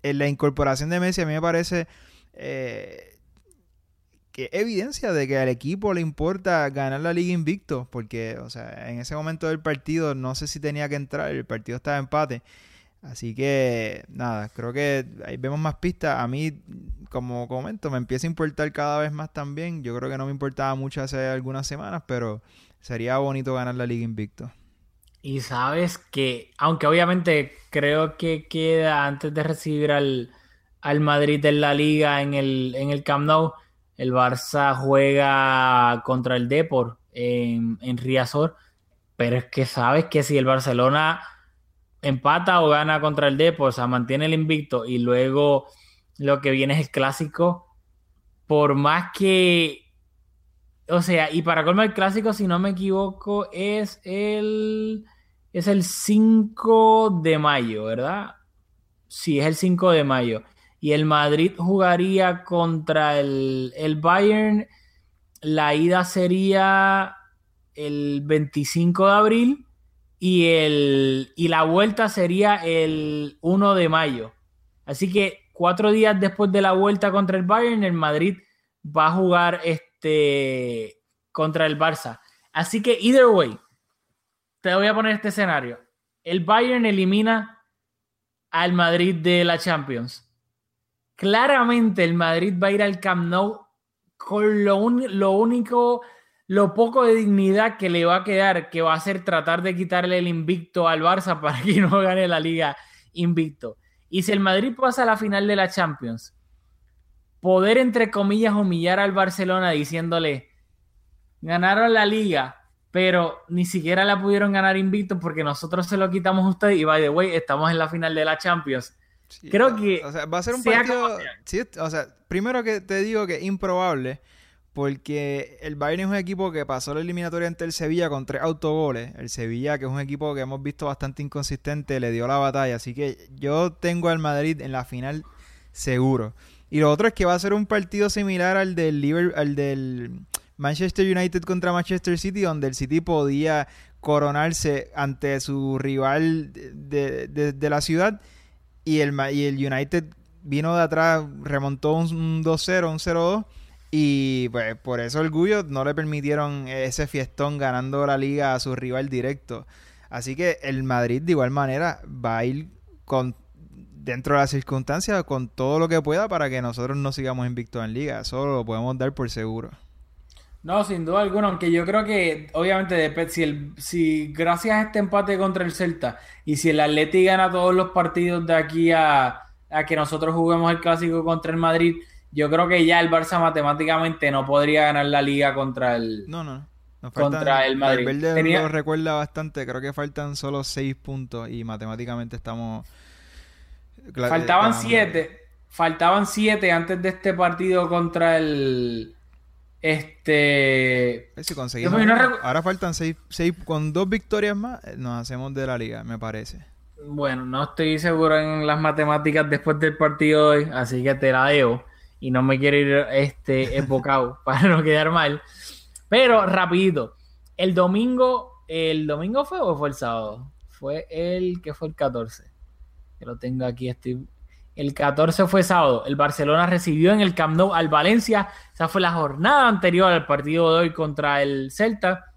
la incorporación de Messi a mí me parece eh, que evidencia de que al equipo le importa ganar la liga invicto, porque, o sea, en ese momento del partido no sé si tenía que entrar, el partido estaba empate. Así que, nada, creo que ahí vemos más pistas. A mí, como comento, me empieza a importar cada vez más también. Yo creo que no me importaba mucho hace algunas semanas, pero sería bonito ganar la liga invicto. Y sabes que, aunque obviamente creo que queda antes de recibir al, al Madrid en la liga en el, en el Camp Nou, el Barça juega contra el Depor en, en Riazor. Pero es que sabes que si el Barcelona empata o gana contra el Depor, o sea, mantiene el invicto y luego lo que viene es el clásico, por más que, o sea, y para colmo el clásico, si no me equivoco, es el, es el 5 de mayo, ¿verdad? Sí, es el 5 de mayo. Y el Madrid jugaría contra el, el Bayern. La ida sería el 25 de abril y, el, y la vuelta sería el 1 de mayo. Así que cuatro días después de la vuelta contra el Bayern, el Madrid va a jugar este, contra el Barça. Así que, either way, te voy a poner este escenario. El Bayern elimina al Madrid de la Champions. Claramente el Madrid va a ir al Camp Nou con lo, lo único lo poco de dignidad que le va a quedar, que va a ser tratar de quitarle el invicto al Barça para que no gane la liga invicto. Y si el Madrid pasa a la final de la Champions, poder entre comillas humillar al Barcelona diciéndole, ganaron la liga, pero ni siquiera la pudieron ganar invicto porque nosotros se lo quitamos a ustedes y by the way, estamos en la final de la Champions. Creo que... O sea, va a ser un partido... o sea, primero que te digo que es improbable porque el Bayern es un equipo que pasó la eliminatoria ante el Sevilla con tres autogoles. El Sevilla, que es un equipo que hemos visto bastante inconsistente, le dio la batalla. Así que yo tengo al Madrid en la final seguro. Y lo otro es que va a ser un partido similar al del, al del Manchester United contra Manchester City, donde el City podía coronarse ante su rival de, la ciudad. Y el, y el United vino de atrás, remontó un 2-0, un 0-2 y pues por eso orgullo no le permitieron ese fiestón ganando la liga a su rival directo. Así que el Madrid de igual manera va a ir con dentro de las circunstancias con todo lo que pueda para que nosotros no sigamos invictos en liga. Eso lo podemos dar por seguro. No, sin duda alguna, aunque yo creo que obviamente si, el, si gracias a este empate contra el Celta y si el Atleti gana todos los partidos de aquí a, a que nosotros juguemos el clásico contra el Madrid, yo creo que ya el Barça matemáticamente no podría ganar la liga contra el no no, contra el Madrid. El verde lo recuerda bastante, creo que faltan solo seis puntos y matemáticamente estamos faltaban siete, faltaban siete antes de este partido contra el este si conseguimos ahora faltan seis, seis con dos victorias más eh, nos hacemos de la liga, me parece. Bueno, no estoy seguro en las matemáticas después del partido de hoy, así que te la debo y no me quiero ir este embocado para no quedar mal. Pero rapidito, el domingo, ¿el domingo fue o fue el sábado? Fue el que fue el 14. Que lo tengo aquí, estoy... El 14 fue sábado. El Barcelona recibió en el Camp Nou al Valencia. Esa fue la jornada anterior al partido de hoy contra el Celta.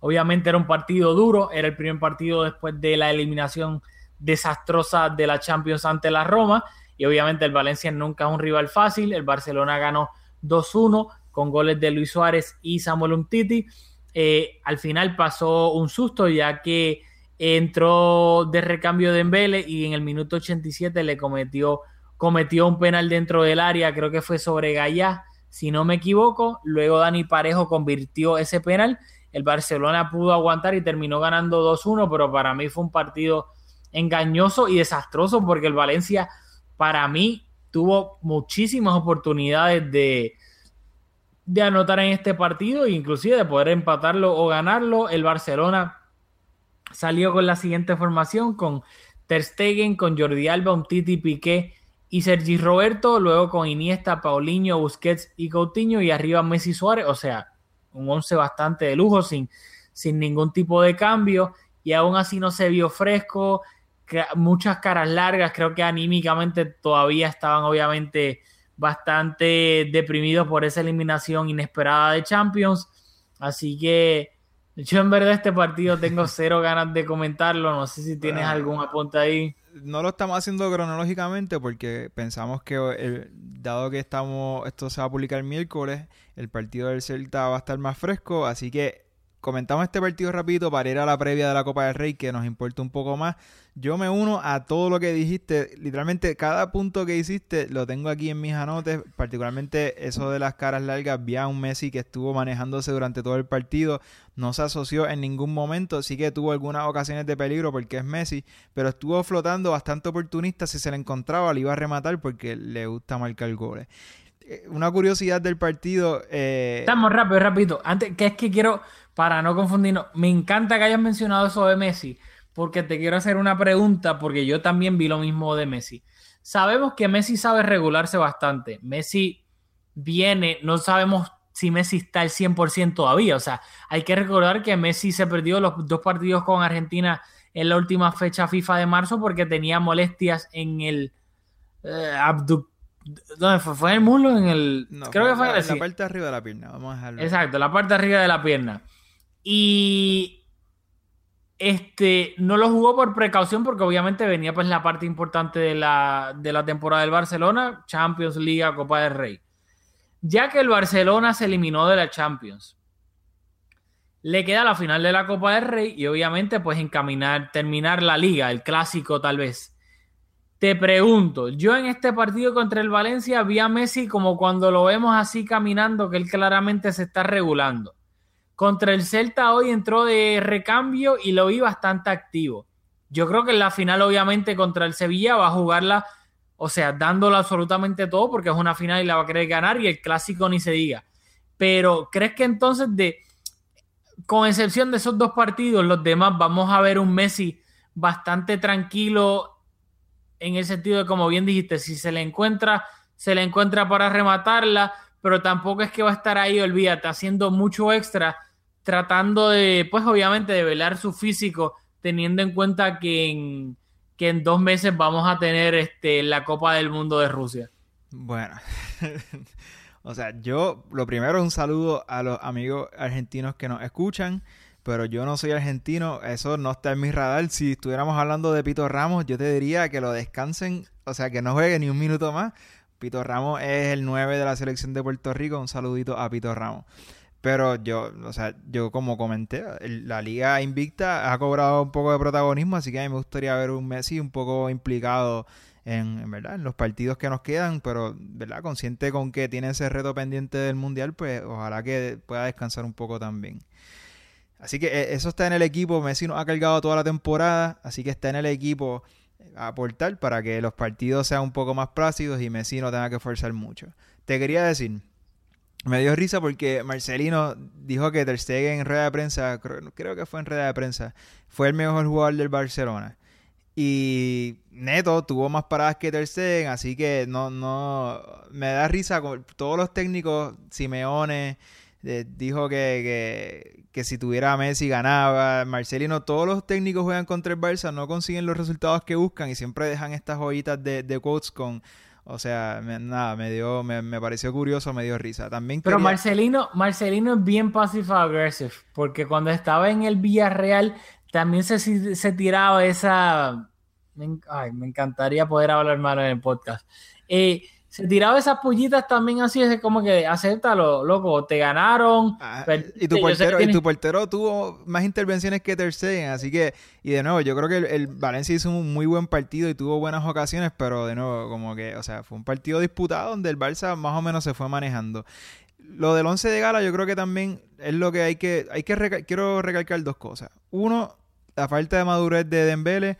Obviamente era un partido duro. Era el primer partido después de la eliminación desastrosa de la Champions ante la Roma. Y obviamente el Valencia nunca es un rival fácil. El Barcelona ganó 2-1 con goles de Luis Suárez y Samuel Umtiti. Eh, al final pasó un susto ya que entró de recambio de Embele y en el minuto 87 le cometió cometió un penal dentro del área, creo que fue sobre Gallá, si no me equivoco. Luego Dani Parejo convirtió ese penal. El Barcelona pudo aguantar y terminó ganando 2-1, pero para mí fue un partido engañoso y desastroso porque el Valencia, para mí, tuvo muchísimas oportunidades de, de anotar en este partido inclusive de poder empatarlo o ganarlo. El Barcelona salió con la siguiente formación con Ter Stegen, con Jordi Alba, Umtiti, Piqué y Sergi Roberto, luego con Iniesta, Paulinho, Busquets y Coutinho y arriba Messi Suárez, o sea, un once bastante de lujo sin, sin ningún tipo de cambio y aún así no se vio fresco, muchas caras largas, creo que anímicamente todavía estaban obviamente bastante deprimidos por esa eliminación inesperada de Champions, así que yo en verdad este partido tengo cero ganas de comentarlo. No sé si tienes algún apunte ahí. No lo estamos haciendo cronológicamente porque pensamos que dado que estamos esto se va a publicar el miércoles, el partido del Celta va a estar más fresco, así que comentamos este partido rapidito para ir a la previa de la Copa del Rey que nos importa un poco más. Yo me uno a todo lo que dijiste, literalmente cada punto que hiciste lo tengo aquí en mis anotes, particularmente eso de las caras largas, vi a un Messi que estuvo manejándose durante todo el partido, no se asoció en ningún momento, sí que tuvo algunas ocasiones de peligro porque es Messi, pero estuvo flotando bastante oportunista, si se le encontraba le iba a rematar porque le gusta marcar goles eh, una curiosidad del partido. Eh... Estamos rápido, rápido. Antes, que es que quiero, para no confundirnos, me encanta que hayas mencionado eso de Messi, porque te quiero hacer una pregunta, porque yo también vi lo mismo de Messi. Sabemos que Messi sabe regularse bastante. Messi viene, no sabemos si Messi está al 100% todavía. O sea, hay que recordar que Messi se perdió los dos partidos con Argentina en la última fecha FIFA de marzo porque tenía molestias en el eh, ¿Dónde fue? ¿Fue en el muslo? En el... Creo que fue en la, parte de arriba de la pierna. Vamos a dejarlo. Exacto, la parte de arriba de la pierna. Y este no lo jugó por precaución porque obviamente venía pues la parte importante de la, de la temporada del Barcelona, Champions League, Copa del Rey. Ya que el Barcelona se eliminó de la Champions, le queda la final de la Copa del Rey y obviamente pues encaminar, terminar la liga, el clásico tal vez. Te pregunto, yo en este partido contra el Valencia vi a Messi como cuando lo vemos así caminando, que él claramente se está regulando. Contra el Celta hoy entró de recambio y lo vi bastante activo. Yo creo que en la final, obviamente, contra el Sevilla va a jugarla, o sea, dándolo absolutamente todo porque es una final y la va a querer ganar y el clásico ni se diga. Pero, ¿crees que entonces, de, con excepción de esos dos partidos, los demás vamos a ver un Messi bastante tranquilo en el sentido de, como bien dijiste, si se le encuentra, se le encuentra para rematarla, pero tampoco es que va a estar ahí, olvídate, haciendo mucho extra tratando de, pues obviamente, de velar su físico, teniendo en cuenta que en, que en dos meses vamos a tener este, la Copa del Mundo de Rusia. Bueno, o sea, yo lo primero un saludo a los amigos argentinos que nos escuchan, pero yo no soy argentino, eso no está en mi radar. Si estuviéramos hablando de Pito Ramos, yo te diría que lo descansen, o sea, que no juegue ni un minuto más. Pito Ramos es el 9 de la selección de Puerto Rico, un saludito a Pito Ramos. Pero yo, o sea, yo como comenté, la liga invicta ha cobrado un poco de protagonismo, así que a mí me gustaría ver un Messi un poco implicado en, ¿verdad? en los partidos que nos quedan, pero ¿verdad? consciente con que tiene ese reto pendiente del Mundial, pues ojalá que pueda descansar un poco también. Así que eh, eso está en el equipo, Messi nos ha cargado toda la temporada, así que está en el equipo a aportar para que los partidos sean un poco más plácidos y Messi no tenga que forzar mucho. Te quería decir, me dio risa porque Marcelino dijo que Ter Stegen en rueda de prensa, creo que fue en rueda de prensa, fue el mejor jugador del Barcelona. Y Neto tuvo más paradas que Ter Stegen, así que no, no, me da risa con todos los técnicos, Simeone dijo que, si tuviera Messi ganaba, Marcelino, todos los técnicos juegan contra el Barça, no consiguen los resultados que buscan y siempre dejan estas joyitas de, de quotes con o sea, nada, me dio, me, pareció curioso, me dio risa. También Pero Marcelino, Marcelino es bien passive aggressive, porque cuando estaba en el Villarreal también se, se tiraba esa. ay, me encantaría poder hablar malo en el podcast. Eh, se tiraba esas pullitas también así, es como que acéptalo, loco, te ganaron. Ah, perdiste, y, tu portero, y tu portero tuvo más intervenciones que Ter Stegen, así que, y de nuevo, yo creo que el, el Valencia hizo un muy buen partido y tuvo buenas ocasiones, pero de nuevo, como que, o sea, fue un partido disputado donde el Barça más o menos se fue manejando. Lo del 11 de gala, yo creo que también es lo que hay que, hay que recal- quiero recalcar dos cosas. Uno, la falta de madurez de Dembele, eh,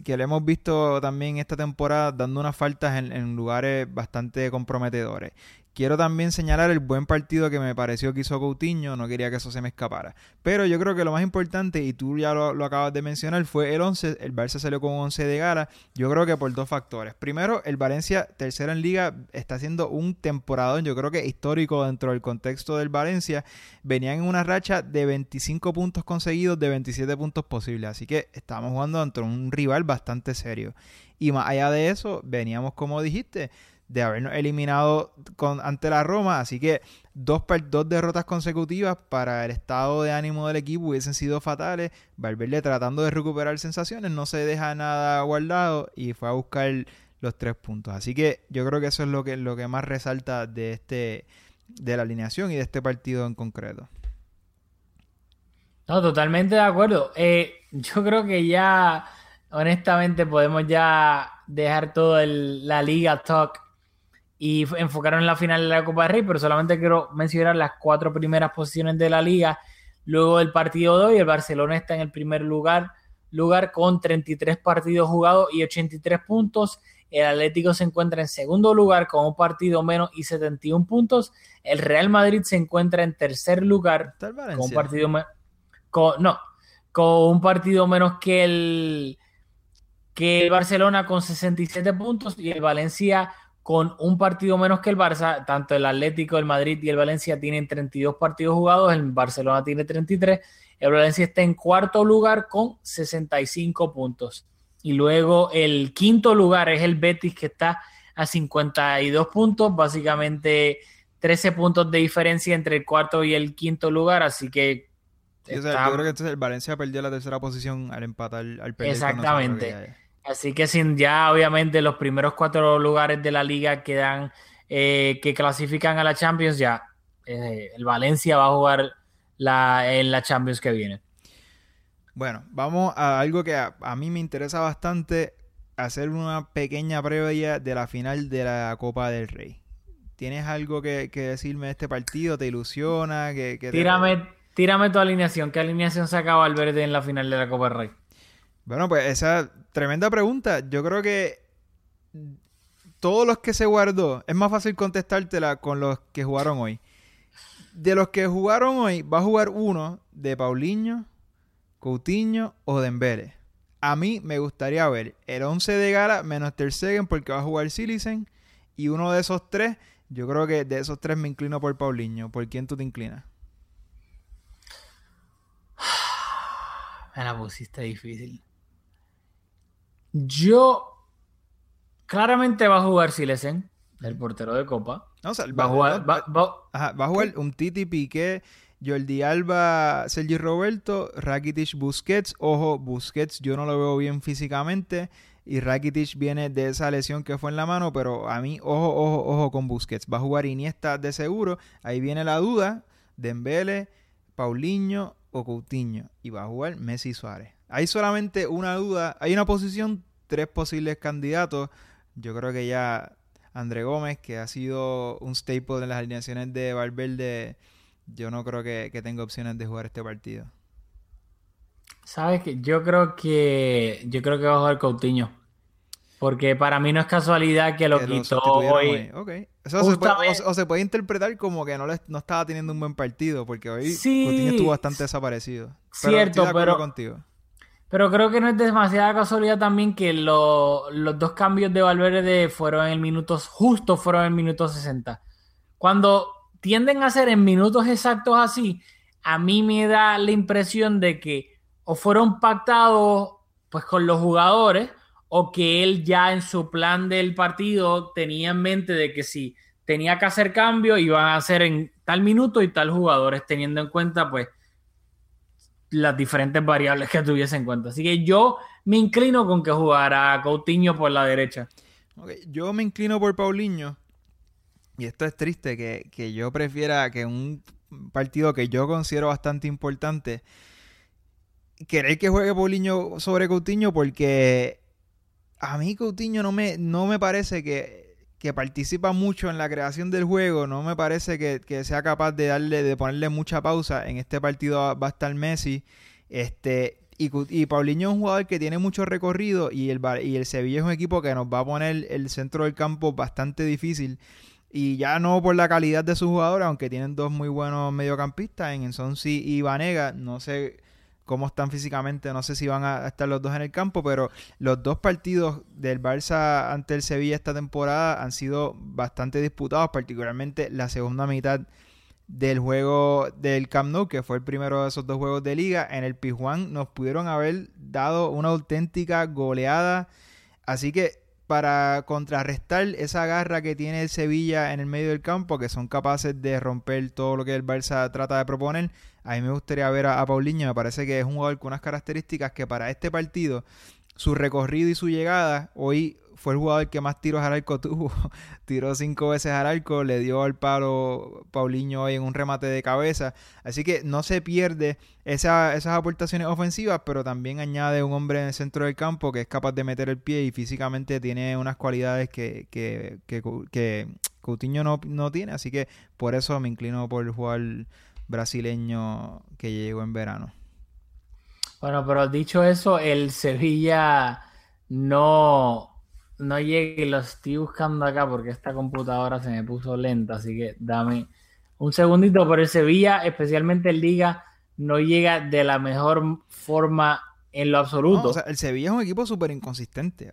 que lo hemos visto también esta temporada dando unas faltas en, en lugares bastante comprometedores. Quiero también señalar el buen partido que me pareció que hizo Coutinho, no quería que eso se me escapara. Pero yo creo que lo más importante, y tú ya lo, lo acabas de mencionar, fue el 11. El Barça salió con un 11 de gala, yo creo que por dos factores. Primero, el Valencia, tercero en liga, está haciendo un temporadón, yo creo que histórico dentro del contexto del Valencia. Venían en una racha de 25 puntos conseguidos, de 27 puntos posibles. Así que estábamos jugando ante un rival bastante serio. Y más allá de eso, veníamos, como dijiste, de habernos eliminado con, ante la Roma. Así que dos, dos derrotas consecutivas para el estado de ánimo del equipo hubiesen sido fatales. Valverde tratando de recuperar sensaciones, no se deja nada guardado y fue a buscar los tres puntos. Así que yo creo que eso es lo que, lo que más resalta de este de la alineación y de este partido en concreto. No, totalmente de acuerdo. Eh, yo creo que ya, honestamente, podemos ya dejar todo el- la Liga Talk y enfocarnos en la final de la Copa del Rey, pero solamente quiero mencionar las cuatro primeras posiciones de la Liga. Luego del partido de hoy, el Barcelona está en el primer lugar, lugar con 33 partidos jugados y 83 puntos. El Atlético se encuentra en segundo lugar con un partido menos y 71 puntos. El Real Madrid se encuentra en tercer lugar con un partido me- con, no, con un partido menos que el que el Barcelona con 67 puntos y el Valencia con un partido menos que el Barça, tanto el Atlético, el Madrid y el Valencia tienen 32 partidos jugados, el Barcelona tiene 33, el Valencia está en cuarto lugar con 65 puntos. Y luego el quinto lugar es el Betis que está a 52 puntos, básicamente 13 puntos de diferencia entre el cuarto y el quinto lugar, así que Sí, o sea, está- yo creo que entonces el Valencia perdió la tercera posición al empatar, al perder Exactamente. Así que sin ya obviamente los primeros cuatro lugares de la liga quedan eh, que clasifican a la Champions ya eh, el Valencia va a jugar la, en la Champions que viene. Bueno, vamos a algo que a, a mí me interesa bastante, hacer una pequeña previa de la final de la Copa del Rey. ¿Tienes algo que, que decirme de este partido? ¿Te ilusiona? ¿Que, que te- Tírame, tírame tu alineación. ¿Qué alineación saca Valverde en la final de la Copa del Rey? Bueno, pues esa tremenda pregunta. Yo creo que todos los que se guardó, es más fácil contestártela con los que jugaron hoy. De los que jugaron hoy, va a jugar uno de Paulinho, Coutinho o Dembele. A mí me gustaría ver el 11 de Gala menos Ter Stegen porque va a jugar Silicen y uno de esos tres, yo creo que de esos tres me inclino por Paulinho. ¿Por quién tú te inclinas? Me la pusiste difícil. Yo claramente va a jugar Silesen, el portero de Copa. No, o sea, Va a jugar, va- va- Ajá, va a jugar un Titi Piqué, Jordi Alba, Sergi Roberto, Rakitic, Busquets. Ojo, Busquets yo no lo veo bien físicamente y Rakitic viene de esa lesión que fue en la mano, pero a mí, ojo, ojo, ojo con Busquets. Va a jugar Iniesta de seguro. Ahí viene la duda, Dembele, Paulinho o Coutinho. Y va a jugar Messi Suárez. Hay solamente una duda, hay una posición, tres posibles candidatos. Yo creo que ya André Gómez, que ha sido un staple en las alineaciones de Valverde, yo no creo que, que tenga opciones de jugar este partido. Sabes que yo creo que yo creo que va a jugar Coutinho. Porque para mí no es casualidad que lo Que quitó hoy. Ok. Eso se puede- Justamente- o, o se puede interpretar como que no, le- no estaba teniendo un buen partido, porque hoy Sí. Coutinho estuvo bastante desaparecido. Cierto, estoy de pero- contigo. Pero creo que no es demasiada casualidad también que lo- los dos cambios de Valverde fueron en minutos, justo fueron en minutos 60. Cuando tienden a ser en minutos exactos así, a mí me da la impresión de que o fueron pactados pues con los jugadores o que él ya en su plan del partido tenía en mente de que si tenía que hacer cambio iban a hacer en tal minuto y tal jugadores teniendo en cuenta pues las diferentes variables que tuviese en cuenta. Así que yo me inclino con que jugara Coutinho por la derecha. Yo me inclino por Paulinho y esto es triste, que, que yo prefiera que un partido que yo considero bastante importante, querer que juegue Paulinho sobre Coutinho porque a mí Coutinho no me, no me parece que, que participa mucho en la creación del juego, no me parece que, que, sea capaz de darle, de ponerle mucha pausa. En este partido va a estar Messi. Este, y, y Paulinho es un jugador que tiene mucho recorrido y el, y el Sevilla es un equipo que nos va a poner el centro del campo bastante difícil. Y ya no por la calidad de sus jugadores, aunque tienen dos muy buenos mediocampistas en Ensonsi y Vanega. No sé cómo están físicamente, no sé si van a estar los dos en el campo, pero los dos partidos del Barça ante el Sevilla esta temporada han sido bastante disputados, particularmente la segunda mitad del juego del Camp Nou, que fue el primero de esos dos juegos de liga. En el Pijuán nos pudieron haber dado una auténtica goleada. Así que para contrarrestar esa garra que tiene el Sevilla en el medio del campo, que son capaces de romper todo lo que el Barça trata de proponer. A mí me gustaría ver a, Paulinho, me parece que es un jugador con unas características que para este partido, su recorrido y su llegada, hoy fue el jugador que más tiros al arco tuvo. Tiró cinco veces al arco, le dio al palo Paulinho hoy en un remate de cabeza. Así que no se pierde esas aportaciones ofensivas, pero también añade un hombre en el centro del campo que es capaz de meter el pie y físicamente tiene unas cualidades que, que, que, Coutinho no, no tiene. Así que por eso me inclino por el jugador brasileño que llegó en verano. Bueno, pero dicho eso, el Sevilla no no llegue, lo estoy buscando acá porque esta computadora se me puso lenta, así que dame un segundito. Por el Sevilla, especialmente el Liga, no llega de la mejor forma en lo absoluto. el Sevilla es un equipo súper inconsistente,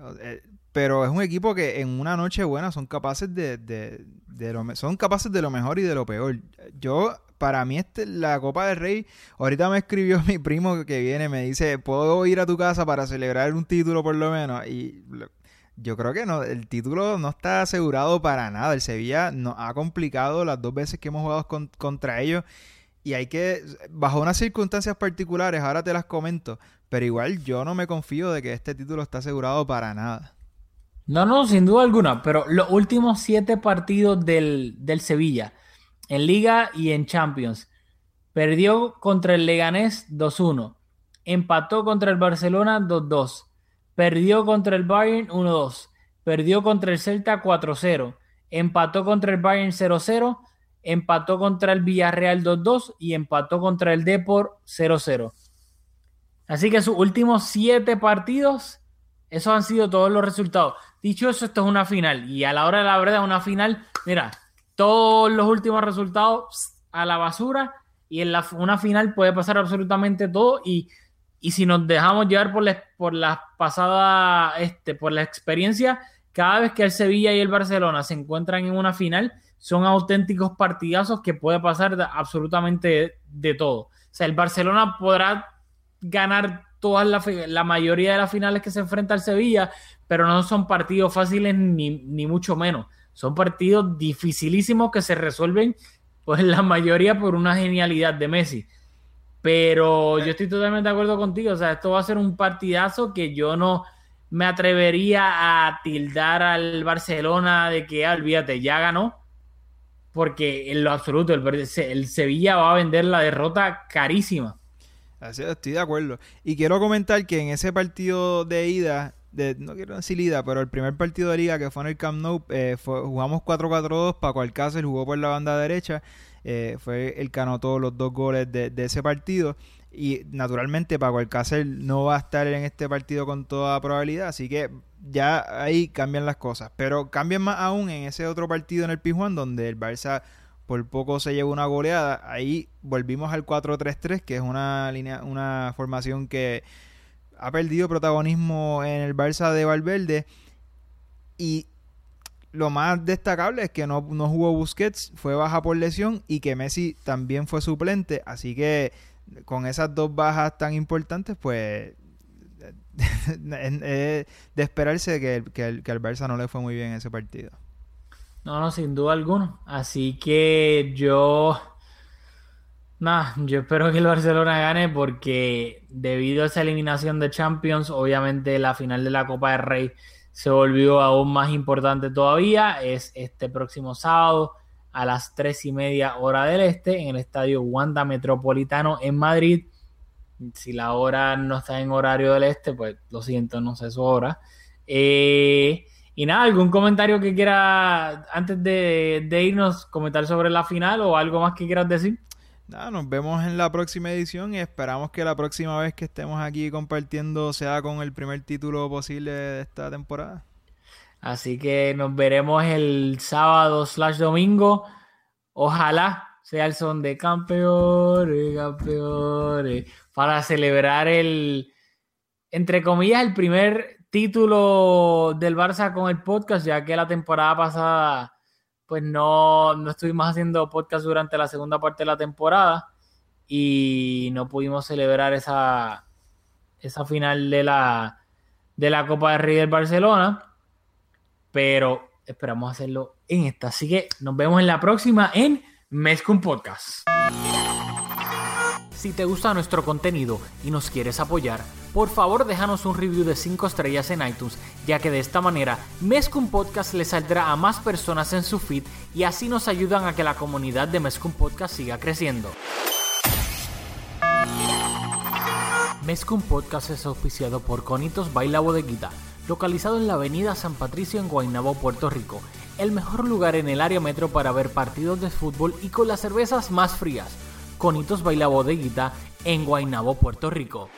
pero es un equipo que en una noche buena son capaces de, de, lo, son capaces de lo mejor y de lo peor. Yo para mí este, la Copa del Rey, ahorita me escribió mi primo que viene, me dice, ¿puedo ir a tu casa para celebrar un título por lo menos? Y yo creo que no, el título no está asegurado para nada. El Sevilla nos ha complicado las dos veces que hemos jugado contra ellos. Y hay que, bajo unas circunstancias particulares, ahora te las comento, pero igual yo no me confío de que este título está asegurado para nada. No, no, sin duda alguna, pero los últimos siete partidos del, del Sevilla, en Liga y en Champions, perdió contra el Leganés 2-1, empató contra el Barcelona 2-2, Perdió contra el Bayern 1-2. Perdió contra el Celta 4-0. Empató contra el Bayern 0-0. Empató contra el Villarreal 2-2 y empató contra el Depor 0-0. Así que sus últimos siete partidos, esos han sido todos los resultados. Dicho eso, esto es una final. Y a la hora de la verdad, una final, mira, todos los últimos resultados a la basura. Y en la, una final puede pasar absolutamente todo. Y y si nos dejamos llevar por la, por la pasada, este, por la experiencia, cada vez que el Sevilla y el Barcelona se encuentran en una final, son auténticos partidazos que puede pasar absolutamente de, todo. O sea, el Barcelona podrá ganar todas la, la, mayoría de las finales que se enfrenta al Sevilla, pero no son partidos fáciles ni, ni mucho menos. Son partidos dificilísimos que se resuelven, pues la mayoría por una genialidad de Messi. Pero yo estoy totalmente de acuerdo contigo. O sea, esto va a ser un partidazo que yo no me atrevería a tildar al Barcelona de que, ah, olvídate, ya ganó. Porque en lo absoluto, el, Sevilla va a vender la derrota carísima. Así, estoy de acuerdo. Y quiero comentar que en ese partido de ida, de, no quiero decir ida, pero el primer partido de liga que fue en el Camp Nou, eh, jugamos 4-4-2, Paco Alcácer jugó por la banda derecha eh, fue el que anotó los dos goles de, ese partido. Y naturalmente Paco Alcácer no va a estar en este partido con toda probabilidad, así que ya ahí cambian las cosas. Pero cambian más aún en ese otro partido en el Pijuán, donde el Barça por poco se lleva una goleada. Ahí volvimos al 4-3-3, que es una, línea, una formación que ha perdido protagonismo en el Barça de Valverde. Y lo más destacable es que no, jugó Busquets, fue baja por lesión y que Messi también fue suplente. Así que con esas dos bajas tan importantes, pues es de esperarse que, que, el, que al Barça no le fue muy bien ese partido. No, no, sin duda alguna. Así que yo... Nada, yo espero que el Barcelona gane porque debido a esa eliminación de Champions, obviamente la final de la Copa del Rey se volvió aún más importante todavía. Es este próximo sábado a las 3 y media hora del este en el estadio Wanda Metropolitano en Madrid. Si la hora no está en horario del este, pues lo siento, no sé su hora. Eh, y nada, ¿algún comentario que quiera antes de, de, irnos comentar sobre la final o algo más que quieras decir? Nada, nos vemos en la próxima edición y esperamos que la próxima vez que estemos aquí compartiendo sea con el primer título posible de esta temporada. Así que nos veremos el sábado slash domingo. Ojalá sea el son de campeones, campeones, para celebrar el, entre comillas, el primer título del Barça con el podcast, ya que la temporada pasada pues no, no estuvimos haciendo podcast durante la segunda parte de la temporada y no pudimos celebrar esa, esa final de la, de la Copa de Rey del Barcelona pero esperamos hacerlo en esta. Así que nos vemos en la próxima en Mezcum Podcast. Si te gusta nuestro contenido y nos quieres apoyar, por favor déjanos un review de 5 estrellas en iTunes, ya que de esta manera Mezcum Podcast le saldrá a más personas en su feed y así nos ayudan a que la comunidad de Mezcum Podcast siga creciendo. Mezcum Podcast es auspiciado por Conitos Baila Bodeguita localizado en la avenida San Patricio en Guaynabo, Puerto Rico, el mejor lugar en el área metro para ver partidos de fútbol y con las cervezas más frías. Conitos Baila Bodeguita en Guaynabo, Puerto Rico.